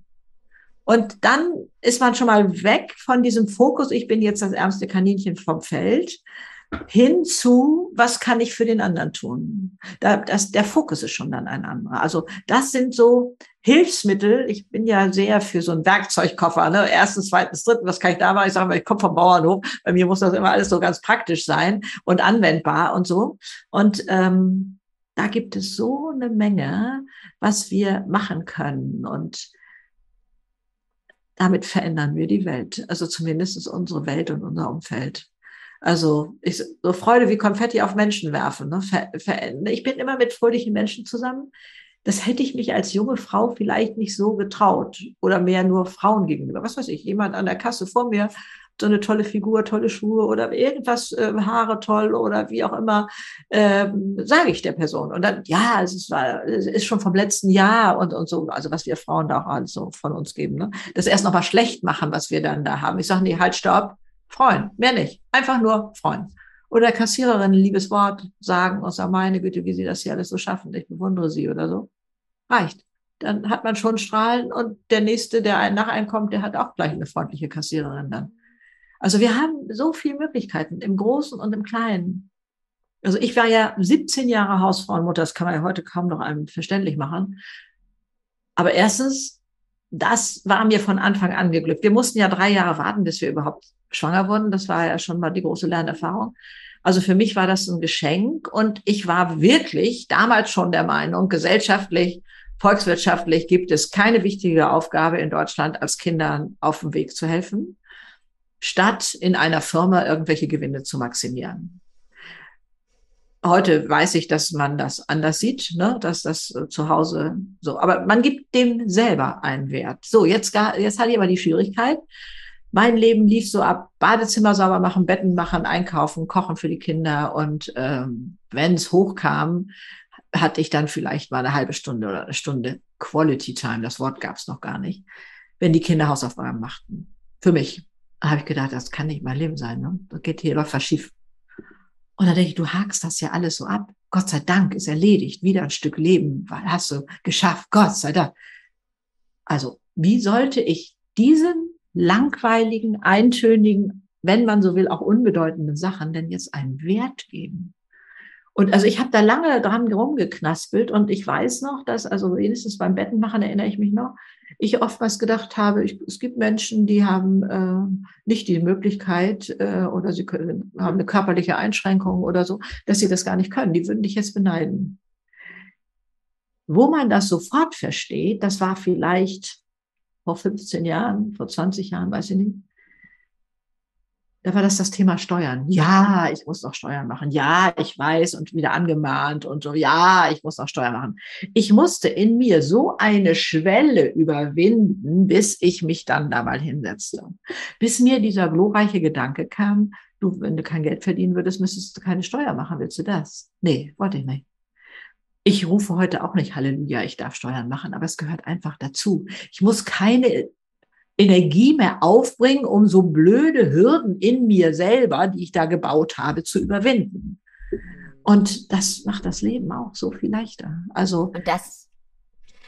[SPEAKER 2] Und dann ist man schon mal weg von diesem Fokus, ich bin jetzt das ärmste Kaninchen vom Feld, hin zu, was kann ich für den anderen tun? Da, das, der Fokus ist schon dann ein anderer. Also das sind so Hilfsmittel. Ich bin ja sehr für so einen Werkzeugkoffer. Ne? Erstens, zweitens, drittens, was kann ich da machen? Ich sage mal, ich komme vom Bauernhof. Bei mir muss das immer alles so ganz praktisch sein und anwendbar und so. Und ähm, da gibt es so eine Menge, was wir machen können. Und damit verändern wir die Welt. Also zumindest unsere Welt und unser Umfeld. Also ich, so Freude wie Konfetti auf Menschen werfen. Ne? Ver, ver, ich bin immer mit fröhlichen Menschen zusammen. Das hätte ich mich als junge Frau vielleicht nicht so getraut oder mehr nur Frauen gegenüber. Was weiß ich, jemand an der Kasse vor mir, so eine tolle Figur, tolle Schuhe oder irgendwas, äh, Haare toll oder wie auch immer, ähm, sage ich der Person. Und dann, ja, es ist, es ist schon vom letzten Jahr und, und so, also was wir Frauen da auch alles so von uns geben. Ne? Das erst nochmal schlecht machen, was wir dann da haben. Ich sage, nee, halt, stopp, freuen, mehr nicht. Einfach nur freuen. Oder Kassiererin ein liebes Wort sagen und sagen, meine Güte, wie sie das hier alles so schaffen, ich bewundere sie oder so. Reicht. Dann hat man schon Strahlen und der nächste, der nach einem der hat auch gleich eine freundliche Kassiererin dann. Also wir haben so viele Möglichkeiten im Großen und im Kleinen. Also ich war ja 17 Jahre Hausfrau und Mutter, das kann man ja heute kaum noch einem verständlich machen. Aber erstens das war mir von Anfang an geglückt. Wir mussten ja drei Jahre warten, bis wir überhaupt schwanger wurden. Das war ja schon mal die große Lernerfahrung. Also für mich war das ein Geschenk und ich war wirklich damals schon der Meinung, gesellschaftlich, volkswirtschaftlich gibt es keine wichtige Aufgabe in Deutschland, als Kindern auf dem Weg zu helfen, statt in einer Firma irgendwelche Gewinne zu maximieren. Heute weiß ich, dass man das anders sieht, ne? dass das äh, zu Hause so, aber man gibt dem selber einen Wert. So, jetzt, jetzt hatte ich aber die Schwierigkeit. Mein Leben lief so ab, Badezimmer sauber machen, Betten machen, einkaufen, kochen für die Kinder und ähm, wenn es hochkam, hatte ich dann vielleicht mal eine halbe Stunde oder eine Stunde Quality Time, das Wort gab es noch gar nicht, wenn die Kinder Hausaufgaben machten. Für mich habe ich gedacht, das kann nicht mein Leben sein. Ne? Das geht hier läuft was schief. Und dann denke ich, du hakst das ja alles so ab. Gott sei Dank ist erledigt. Wieder ein Stück Leben hast du geschafft. Gott sei Dank. Also, wie sollte ich diesen langweiligen, eintönigen, wenn man so will, auch unbedeutenden Sachen denn jetzt einen Wert geben? Und also ich habe da lange dran rumgeknaspelt und ich weiß noch, dass, also wenigstens beim Bettenmachen erinnere ich mich noch, ich oftmals gedacht habe, ich, es gibt Menschen, die haben äh, nicht die Möglichkeit äh, oder sie können, haben eine körperliche Einschränkung oder so, dass sie das gar nicht können. Die würden dich jetzt beneiden. Wo man das sofort versteht, das war vielleicht vor 15 Jahren, vor 20 Jahren, weiß ich nicht, da war das das Thema Steuern. Ja, ich muss noch Steuern machen. Ja, ich weiß und wieder angemahnt und so. Ja, ich muss noch Steuern machen. Ich musste in mir so eine Schwelle überwinden, bis ich mich dann da mal hinsetzte. Bis mir dieser glorreiche Gedanke kam, du, wenn du kein Geld verdienen würdest, müsstest du keine Steuer machen. Willst du das? Nee, wollte ich nicht. Ich rufe heute auch nicht Halleluja, ich darf Steuern machen, aber es gehört einfach dazu. Ich muss keine Energie mehr aufbringen, um so blöde Hürden in mir selber, die ich da gebaut habe, zu überwinden. Und das macht das Leben auch so viel leichter. Also
[SPEAKER 1] und das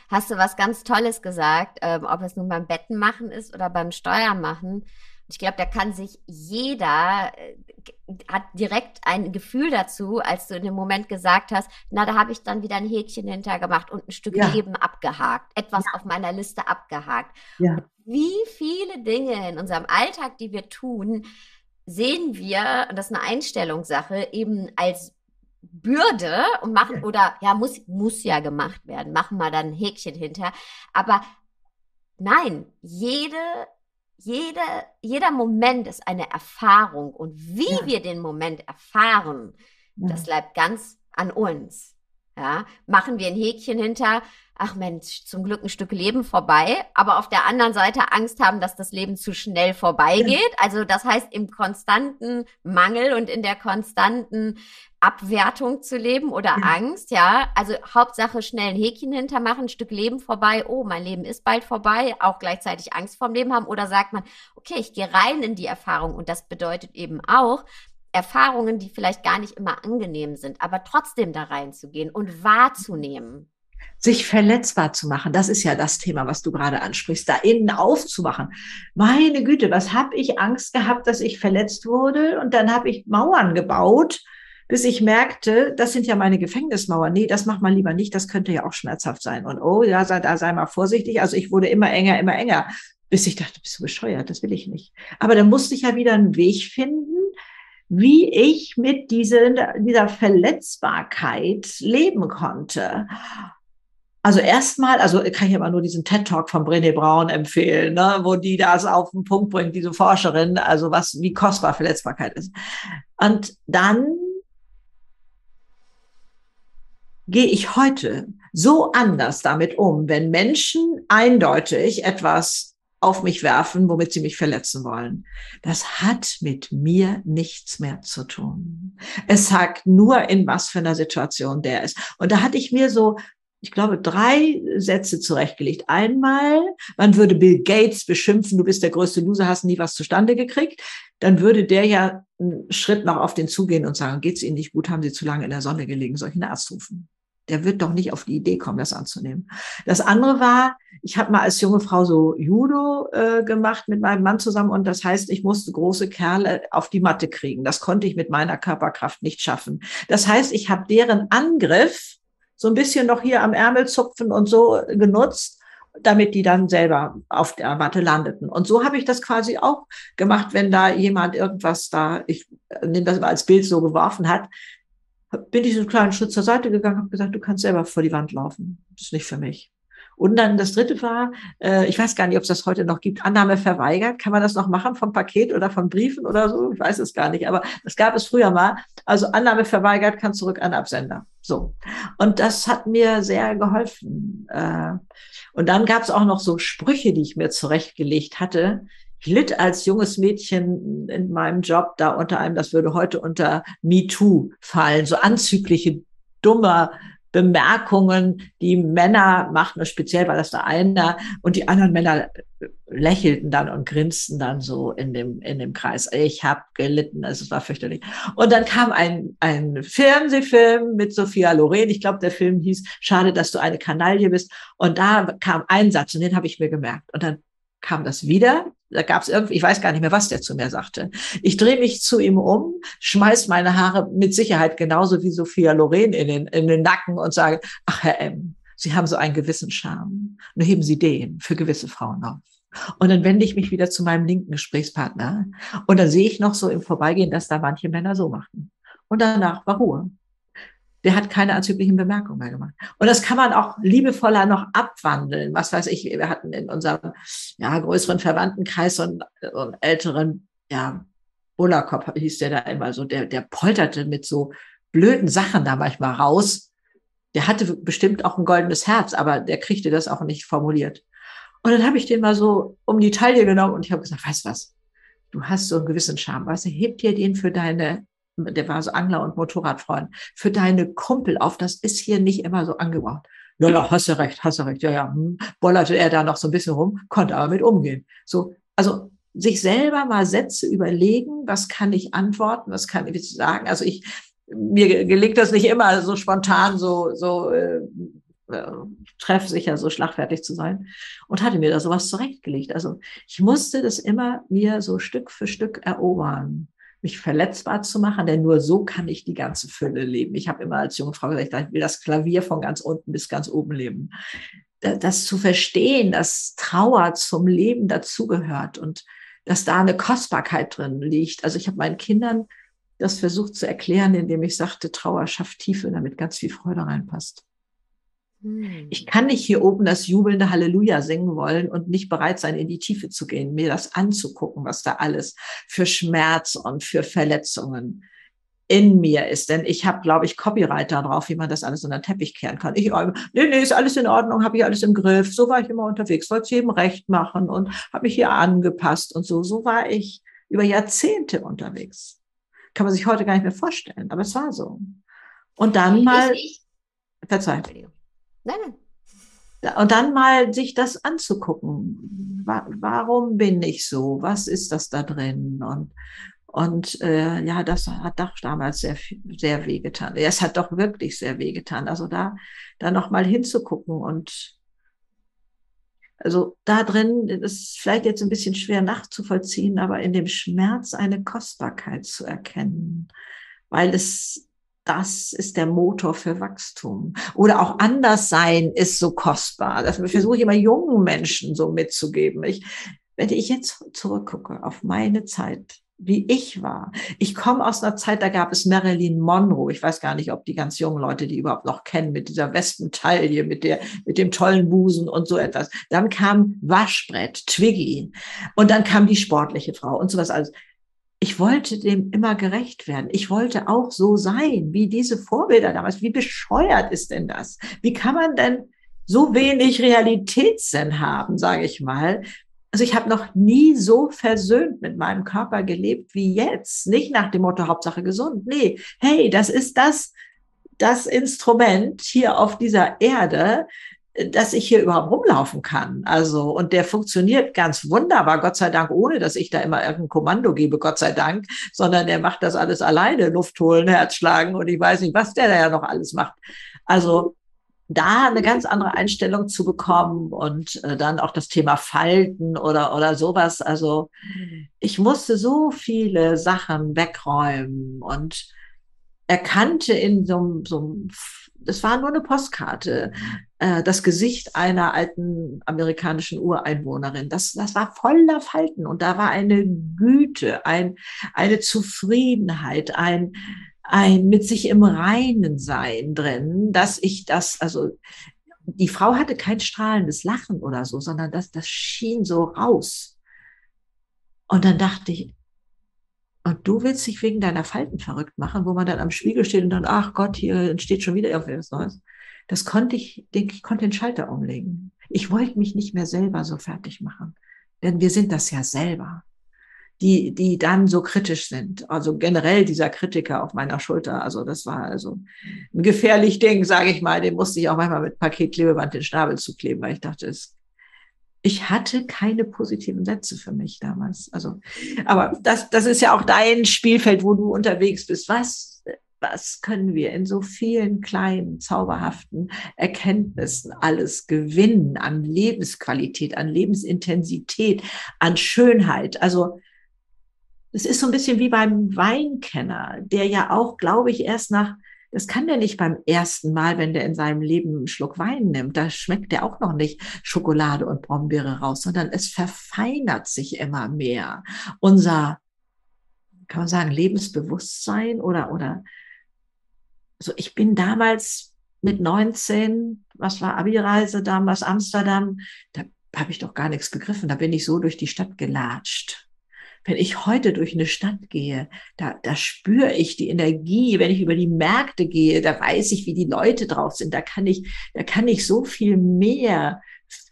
[SPEAKER 1] hast du was ganz Tolles gesagt, ähm, ob es nun beim Betten machen ist oder beim Steuern machen. Ich glaube, da kann sich jeder, äh, hat direkt ein Gefühl dazu, als du in dem Moment gesagt hast, na, da habe ich dann wieder ein Häkchen hintergemacht und ein Stück ja. Leben abgehakt, etwas ja. auf meiner Liste abgehakt. Ja. Wie viele Dinge in unserem Alltag, die wir tun, sehen wir, und das ist eine Einstellungssache, eben als Bürde und machen oder ja, muss, muss ja gemacht werden, machen wir dann ein Häkchen hinter. Aber nein, jede jede, jeder Moment ist eine Erfahrung und wie ja. wir den Moment erfahren, ja. das bleibt ganz an uns. Ja, machen wir ein Häkchen hinter, ach Mensch, zum Glück ein Stück Leben vorbei, aber auf der anderen Seite Angst haben, dass das Leben zu schnell vorbeigeht. Also das heißt, im konstanten Mangel und in der konstanten Abwertung zu leben oder ja. Angst, ja. Also Hauptsache schnell ein Häkchen hintermachen, ein Stück Leben vorbei, oh, mein Leben ist bald vorbei, auch gleichzeitig Angst vorm Leben haben oder sagt man, okay, ich gehe rein in die Erfahrung und das bedeutet eben auch, Erfahrungen, die vielleicht gar nicht immer angenehm sind, aber trotzdem da reinzugehen und wahrzunehmen
[SPEAKER 2] sich verletzbar zu machen. Das ist ja das Thema, was du gerade ansprichst, da innen aufzumachen. Meine Güte, was habe ich Angst gehabt, dass ich verletzt wurde und dann habe ich Mauern gebaut, bis ich merkte, das sind ja meine Gefängnismauern. Nee, das macht man lieber nicht, das könnte ja auch schmerzhaft sein. Und oh, ja, da sei mal vorsichtig. Also ich wurde immer enger, immer enger, bis ich dachte, bist du bescheuert, das will ich nicht. Aber dann musste ich ja wieder einen Weg finden, wie ich mit diesen, dieser Verletzbarkeit leben konnte. Also erstmal, also kann ich aber nur diesen TED Talk von Brené Brown empfehlen, ne, wo die das auf den Punkt bringt, diese Forscherin, also was, wie kostbar Verletzbarkeit ist. Und dann gehe ich heute so anders damit um, wenn Menschen eindeutig etwas auf mich werfen, womit sie mich verletzen wollen. Das hat mit mir nichts mehr zu tun. Es sagt nur, in was für einer Situation der ist. Und da hatte ich mir so ich glaube, drei Sätze zurechtgelegt. Einmal, man würde Bill Gates beschimpfen, du bist der größte Loser, hast nie was zustande gekriegt. Dann würde der ja einen Schritt noch auf den zugehen und sagen, geht's Ihnen nicht gut, haben Sie zu lange in der Sonne gelegen, einen Arzt rufen? Der wird doch nicht auf die Idee kommen, das anzunehmen. Das andere war, ich habe mal als junge Frau so Judo äh, gemacht mit meinem Mann zusammen und das heißt, ich musste große Kerle auf die Matte kriegen. Das konnte ich mit meiner Körperkraft nicht schaffen. Das heißt, ich habe deren Angriff so ein bisschen noch hier am Ärmel zupfen und so genutzt, damit die dann selber auf der Matte landeten. Und so habe ich das quasi auch gemacht, wenn da jemand irgendwas da, ich nehme das mal als Bild so geworfen hat, bin ich so einen kleinen Schritt zur Seite gegangen, habe gesagt, du kannst selber vor die Wand laufen. Das ist nicht für mich. Und dann das dritte war, äh, ich weiß gar nicht, ob es das heute noch gibt, Annahme verweigert. Kann man das noch machen vom Paket oder von Briefen oder so? Ich weiß es gar nicht, aber das gab es früher mal. Also Annahme verweigert kann zurück an Absender. So. Und das hat mir sehr geholfen. Äh, und dann gab es auch noch so Sprüche, die ich mir zurechtgelegt hatte. Ich litt als junges Mädchen in meinem Job da unter einem, das würde heute unter MeToo fallen, so anzügliche, dummer Bemerkungen, die Männer machten, speziell war das da einer, und die anderen Männer lächelten dann und grinsten dann so in dem, in dem Kreis. Ich habe gelitten, also es war fürchterlich. Und dann kam ein, ein Fernsehfilm mit Sophia Loren. Ich glaube, der Film hieß Schade, dass du eine Kanaille bist. Und da kam ein Satz und den habe ich mir gemerkt. Und dann kam das wieder. Da gab es irgendwie, ich weiß gar nicht mehr, was der zu mir sagte. Ich drehe mich zu ihm um, schmeiß meine Haare mit Sicherheit genauso wie Sophia Loren in den, in den Nacken und sage, ach Herr M., Sie haben so einen gewissen Charme. Nur heben Sie den für gewisse Frauen auf. Und dann wende ich mich wieder zu meinem linken Gesprächspartner und dann sehe ich noch so im Vorbeigehen, dass da manche Männer so machten. Und danach war Ruhe der hat keine anzüglichen Bemerkungen mehr gemacht. Und das kann man auch liebevoller noch abwandeln. Was weiß ich, wir hatten in unserem ja, größeren Verwandtenkreis so einen, so einen älteren, ja, Bullerkopf hieß der da immer so, der, der polterte mit so blöden Sachen da manchmal raus. Der hatte bestimmt auch ein goldenes Herz, aber der kriegte das auch nicht formuliert. Und dann habe ich den mal so um die Taille genommen und ich habe gesagt, weißt was, du hast so einen gewissen Charme, weißt du, dir den für deine der war so Angler und Motorradfreund, für deine Kumpel auf, das ist hier nicht immer so angebracht. Ja, ja, hast du recht, hast du recht, ja, ja, hm. bollerte er da noch so ein bisschen rum, konnte aber mit umgehen. So, also sich selber mal Sätze überlegen, was kann ich antworten, was kann ich sagen. Also ich, mir gelingt das nicht immer so spontan, so, so äh, äh, treffsicher, so schlagfertig zu sein und hatte mir da sowas zurechtgelegt. Also ich musste das immer mir so Stück für Stück erobern mich verletzbar zu machen, denn nur so kann ich die ganze Fülle leben. Ich habe immer als junge Frau gesagt, ich will das Klavier von ganz unten bis ganz oben leben. Das zu verstehen, dass Trauer zum Leben dazugehört und dass da eine Kostbarkeit drin liegt. Also ich habe meinen Kindern das versucht zu erklären, indem ich sagte, Trauer schafft Tiefe, damit ganz viel Freude reinpasst. Hm. Ich kann nicht hier oben das jubelnde Halleluja singen wollen und nicht bereit sein, in die Tiefe zu gehen, mir das anzugucken, was da alles für Schmerz und für Verletzungen in mir ist. Denn ich habe, glaube ich, Copyright darauf, wie man das alles unter den Teppich kehren kann. Ich, nee, nee, ist alles in Ordnung, habe ich alles im Griff. So war ich immer unterwegs, wollte es jedem recht machen und habe mich hier angepasst und so. So war ich über Jahrzehnte unterwegs. Kann man sich heute gar nicht mehr vorstellen, aber es war so. Und dann mal, verzeih. Nein. Und dann mal sich das anzugucken. Warum bin ich so? Was ist das da drin? Und, und äh, ja, das hat doch damals sehr, sehr wehgetan. Es hat doch wirklich sehr wehgetan. Also da, da nochmal hinzugucken und also da drin, das ist vielleicht jetzt ein bisschen schwer nachzuvollziehen, aber in dem Schmerz eine Kostbarkeit zu erkennen, weil es das ist der Motor für Wachstum. Oder auch anders sein ist so kostbar. Das versuche ich immer jungen Menschen so mitzugeben. Ich, wenn ich jetzt zurückgucke auf meine Zeit, wie ich war. Ich komme aus einer Zeit, da gab es Marilyn Monroe. Ich weiß gar nicht, ob die ganz jungen Leute die überhaupt noch kennen, mit dieser Westentaille, mit der, mit dem tollen Busen und so etwas. Dann kam Waschbrett, Twiggy. Und dann kam die sportliche Frau und sowas alles ich wollte dem immer gerecht werden. Ich wollte auch so sein wie diese Vorbilder damals. Wie bescheuert ist denn das? Wie kann man denn so wenig Realitätssinn haben, sage ich mal? Also ich habe noch nie so versöhnt mit meinem Körper gelebt wie jetzt. Nicht nach dem Motto Hauptsache gesund. Nee, hey, das ist das, das Instrument hier auf dieser Erde, dass ich hier überhaupt rumlaufen kann. Also, und der funktioniert ganz wunderbar, Gott sei Dank, ohne dass ich da immer irgendein Kommando gebe, Gott sei Dank, sondern der macht das alles alleine, Luft holen, [laughs] Herz schlagen und ich weiß nicht, was der da ja noch alles macht. Also, da eine ganz andere Einstellung zu bekommen und äh, dann auch das Thema Falten oder, oder sowas. Also, ich musste so viele Sachen wegräumen und erkannte in so, so einem das war nur eine Postkarte, äh, das Gesicht einer alten amerikanischen Ureinwohnerin. Das, das war voller Falten und da war eine Güte, ein, eine Zufriedenheit, ein, ein mit sich im Reinen sein drin, dass ich das, also die Frau hatte kein strahlendes Lachen oder so, sondern das, das schien so raus. Und dann dachte ich, und du willst dich wegen deiner Falten verrückt machen, wo man dann am Spiegel steht und dann, ach Gott, hier entsteht schon wieder irgendwas Neues. Das konnte ich, denke ich, konnte den Schalter umlegen. Ich wollte mich nicht mehr selber so fertig machen. Denn wir sind das ja selber, die, die dann so kritisch sind. Also generell dieser Kritiker auf meiner Schulter. Also das war also ein gefährlich Ding, sage ich mal. Den musste ich auch manchmal mit Paketklebeband den Schnabel zukleben, weil ich dachte, es ich hatte keine positiven Sätze für mich damals. Also, aber das, das ist ja auch dein Spielfeld, wo du unterwegs bist. Was, was können wir in so vielen kleinen, zauberhaften Erkenntnissen alles gewinnen an Lebensqualität, an Lebensintensität, an Schönheit? Also, es ist so ein bisschen wie beim Weinkenner, der ja auch, glaube ich, erst nach das kann der nicht beim ersten Mal, wenn der in seinem Leben einen Schluck Wein nimmt. Da schmeckt der auch noch nicht Schokolade und Brombeere raus, sondern es verfeinert sich immer mehr. Unser, kann man sagen, Lebensbewusstsein oder, oder, so ich bin damals mit 19, was war Abi-Reise damals, Amsterdam, da habe ich doch gar nichts begriffen. Da bin ich so durch die Stadt gelatscht wenn ich heute durch eine Stadt gehe, da, da spüre ich die Energie. Wenn ich über die Märkte gehe, da weiß ich, wie die Leute drauf sind. Da kann ich, da kann ich so viel mehr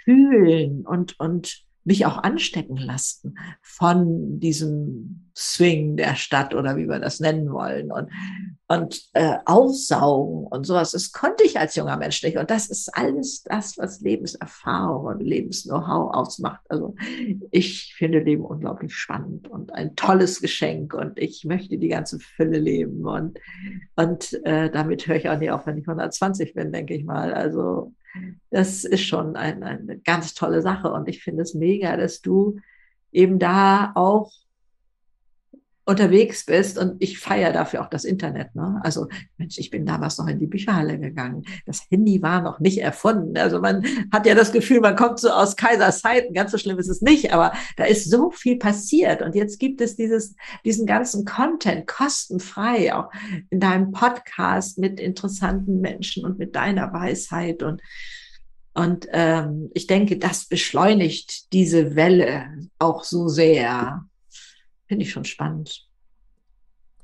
[SPEAKER 2] fühlen und, und mich auch anstecken lassen von diesem Swing der Stadt oder wie wir das nennen wollen und, und äh, aufsaugen und sowas. Das konnte ich als junger Mensch nicht. Und das ist alles das, was Lebenserfahrung und Lebensknow-how ausmacht. Also ich finde Leben unglaublich spannend und ein tolles Geschenk und ich möchte die ganze Fülle leben. Und, und äh, damit höre ich auch nicht auf, wenn ich 120 bin, denke ich mal. Also das ist schon ein, eine ganz tolle Sache. Und ich finde es mega, dass du eben da auch unterwegs bist und ich feiere dafür auch das Internet. Ne? Also Mensch, ich bin damals noch in die Bücherhalle gegangen. Das Handy war noch nicht erfunden. Also man hat ja das Gefühl, man kommt so aus Kaisers Zeiten. Ganz so schlimm ist es nicht, aber da ist so viel passiert und jetzt gibt es dieses, diesen ganzen Content kostenfrei, auch in deinem Podcast mit interessanten Menschen und mit deiner Weisheit und und ähm, ich denke, das beschleunigt diese Welle auch so sehr. Finde ich schon spannend.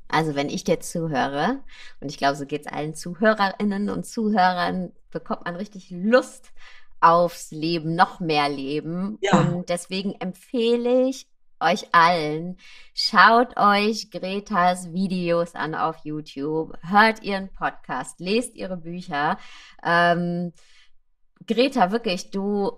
[SPEAKER 1] Also wenn ich dir zuhöre, und ich glaube, so geht es allen Zuhörerinnen und Zuhörern, bekommt man richtig Lust aufs Leben, noch mehr Leben. Ja. Und deswegen empfehle ich euch allen, schaut euch Gretas Videos an auf YouTube, hört ihren Podcast, lest ihre Bücher. Ähm, Greta, wirklich, du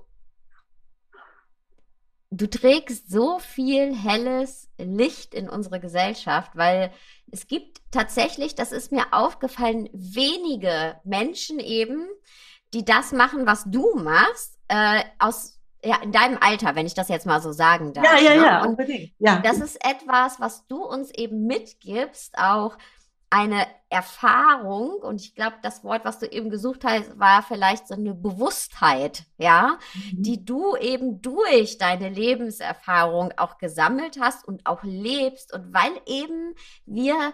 [SPEAKER 1] du trägst so viel helles Licht in unsere Gesellschaft, weil es gibt tatsächlich, das ist mir aufgefallen, wenige Menschen eben, die das machen, was du machst, äh, aus ja, in deinem Alter, wenn ich das jetzt mal so sagen darf.
[SPEAKER 2] Ja, ja, ne? ja, unbedingt. Ja.
[SPEAKER 1] Das ist etwas, was du uns eben mitgibst, auch eine Erfahrung, und ich glaube, das Wort, was du eben gesucht hast, war vielleicht so eine Bewusstheit, ja, mhm. die du eben durch deine Lebenserfahrung auch gesammelt hast und auch lebst. Und weil eben wir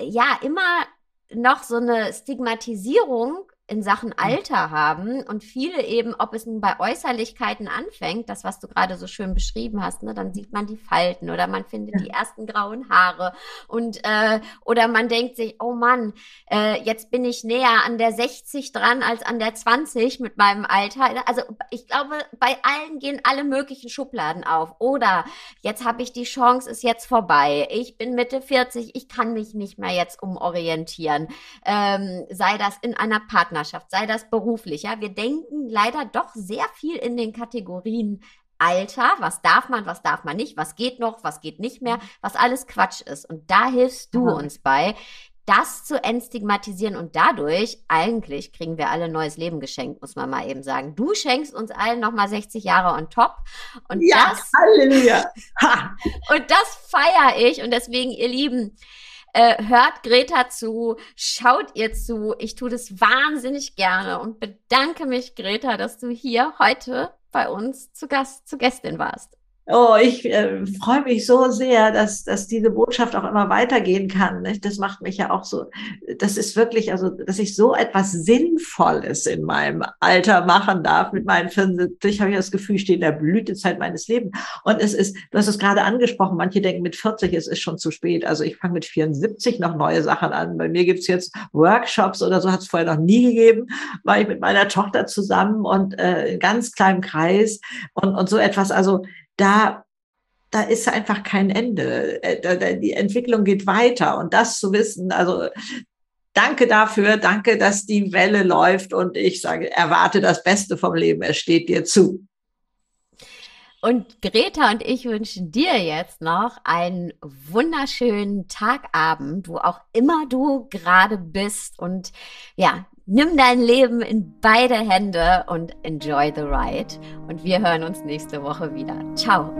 [SPEAKER 1] ja immer noch so eine Stigmatisierung in Sachen hm. Alter haben und viele eben, ob es nun bei Äußerlichkeiten anfängt, das, was du gerade so schön beschrieben hast, ne, dann sieht man die Falten oder man findet ja. die ersten grauen Haare und äh, oder man denkt sich, oh Mann, äh, jetzt bin ich näher an der 60 dran als an der 20 mit meinem Alter. Also ich glaube, bei allen gehen alle möglichen Schubladen auf. Oder jetzt habe ich die Chance, ist jetzt vorbei. Ich bin Mitte 40, ich kann mich nicht mehr jetzt umorientieren. Ähm, sei das in einer Partnerschaft Partnerschaft, sei das beruflich. Ja, wir denken leider doch sehr viel in den Kategorien Alter, was darf man, was darf man nicht, was geht noch, was geht nicht mehr, was alles Quatsch ist. Und da hilfst du mhm. uns bei, das zu entstigmatisieren und dadurch eigentlich kriegen wir alle neues Leben geschenkt, muss man mal eben sagen. Du schenkst uns allen nochmal 60 Jahre on top und
[SPEAKER 2] ja,
[SPEAKER 1] das
[SPEAKER 2] Halleluja. [laughs]
[SPEAKER 1] und das feiere ich und deswegen ihr Lieben, Äh, hört Greta zu, schaut ihr zu. Ich tue das wahnsinnig gerne und bedanke mich, Greta, dass du hier heute bei uns zu Gast, zu Gästin warst.
[SPEAKER 2] Oh, ich äh, freue mich so sehr, dass, dass diese Botschaft auch immer weitergehen kann. Nicht? Das macht mich ja auch so, das ist wirklich, also, dass ich so etwas Sinnvolles in meinem Alter machen darf. Mit meinen 75 habe ich das Gefühl, ich stehe in der Blütezeit meines Lebens. Und es ist, du hast es gerade angesprochen, manche denken mit 40, es ist schon zu spät. Also ich fange mit 74 noch neue Sachen an. Bei mir gibt's jetzt Workshops oder so, hat es vorher noch nie gegeben. War ich mit meiner Tochter zusammen und äh, in ganz kleinem Kreis und, und so etwas. Also da, da ist einfach kein Ende. Äh, die Entwicklung geht weiter und das zu wissen, also danke dafür, danke, dass die Welle läuft und ich sage, erwarte das Beste vom Leben, es steht dir zu.
[SPEAKER 1] Und Greta und ich wünschen dir jetzt noch einen wunderschönen Tagabend, wo auch immer du gerade bist. Und ja, nimm dein Leben in beide Hände und enjoy the ride. Und wir hören uns nächste Woche wieder. Ciao.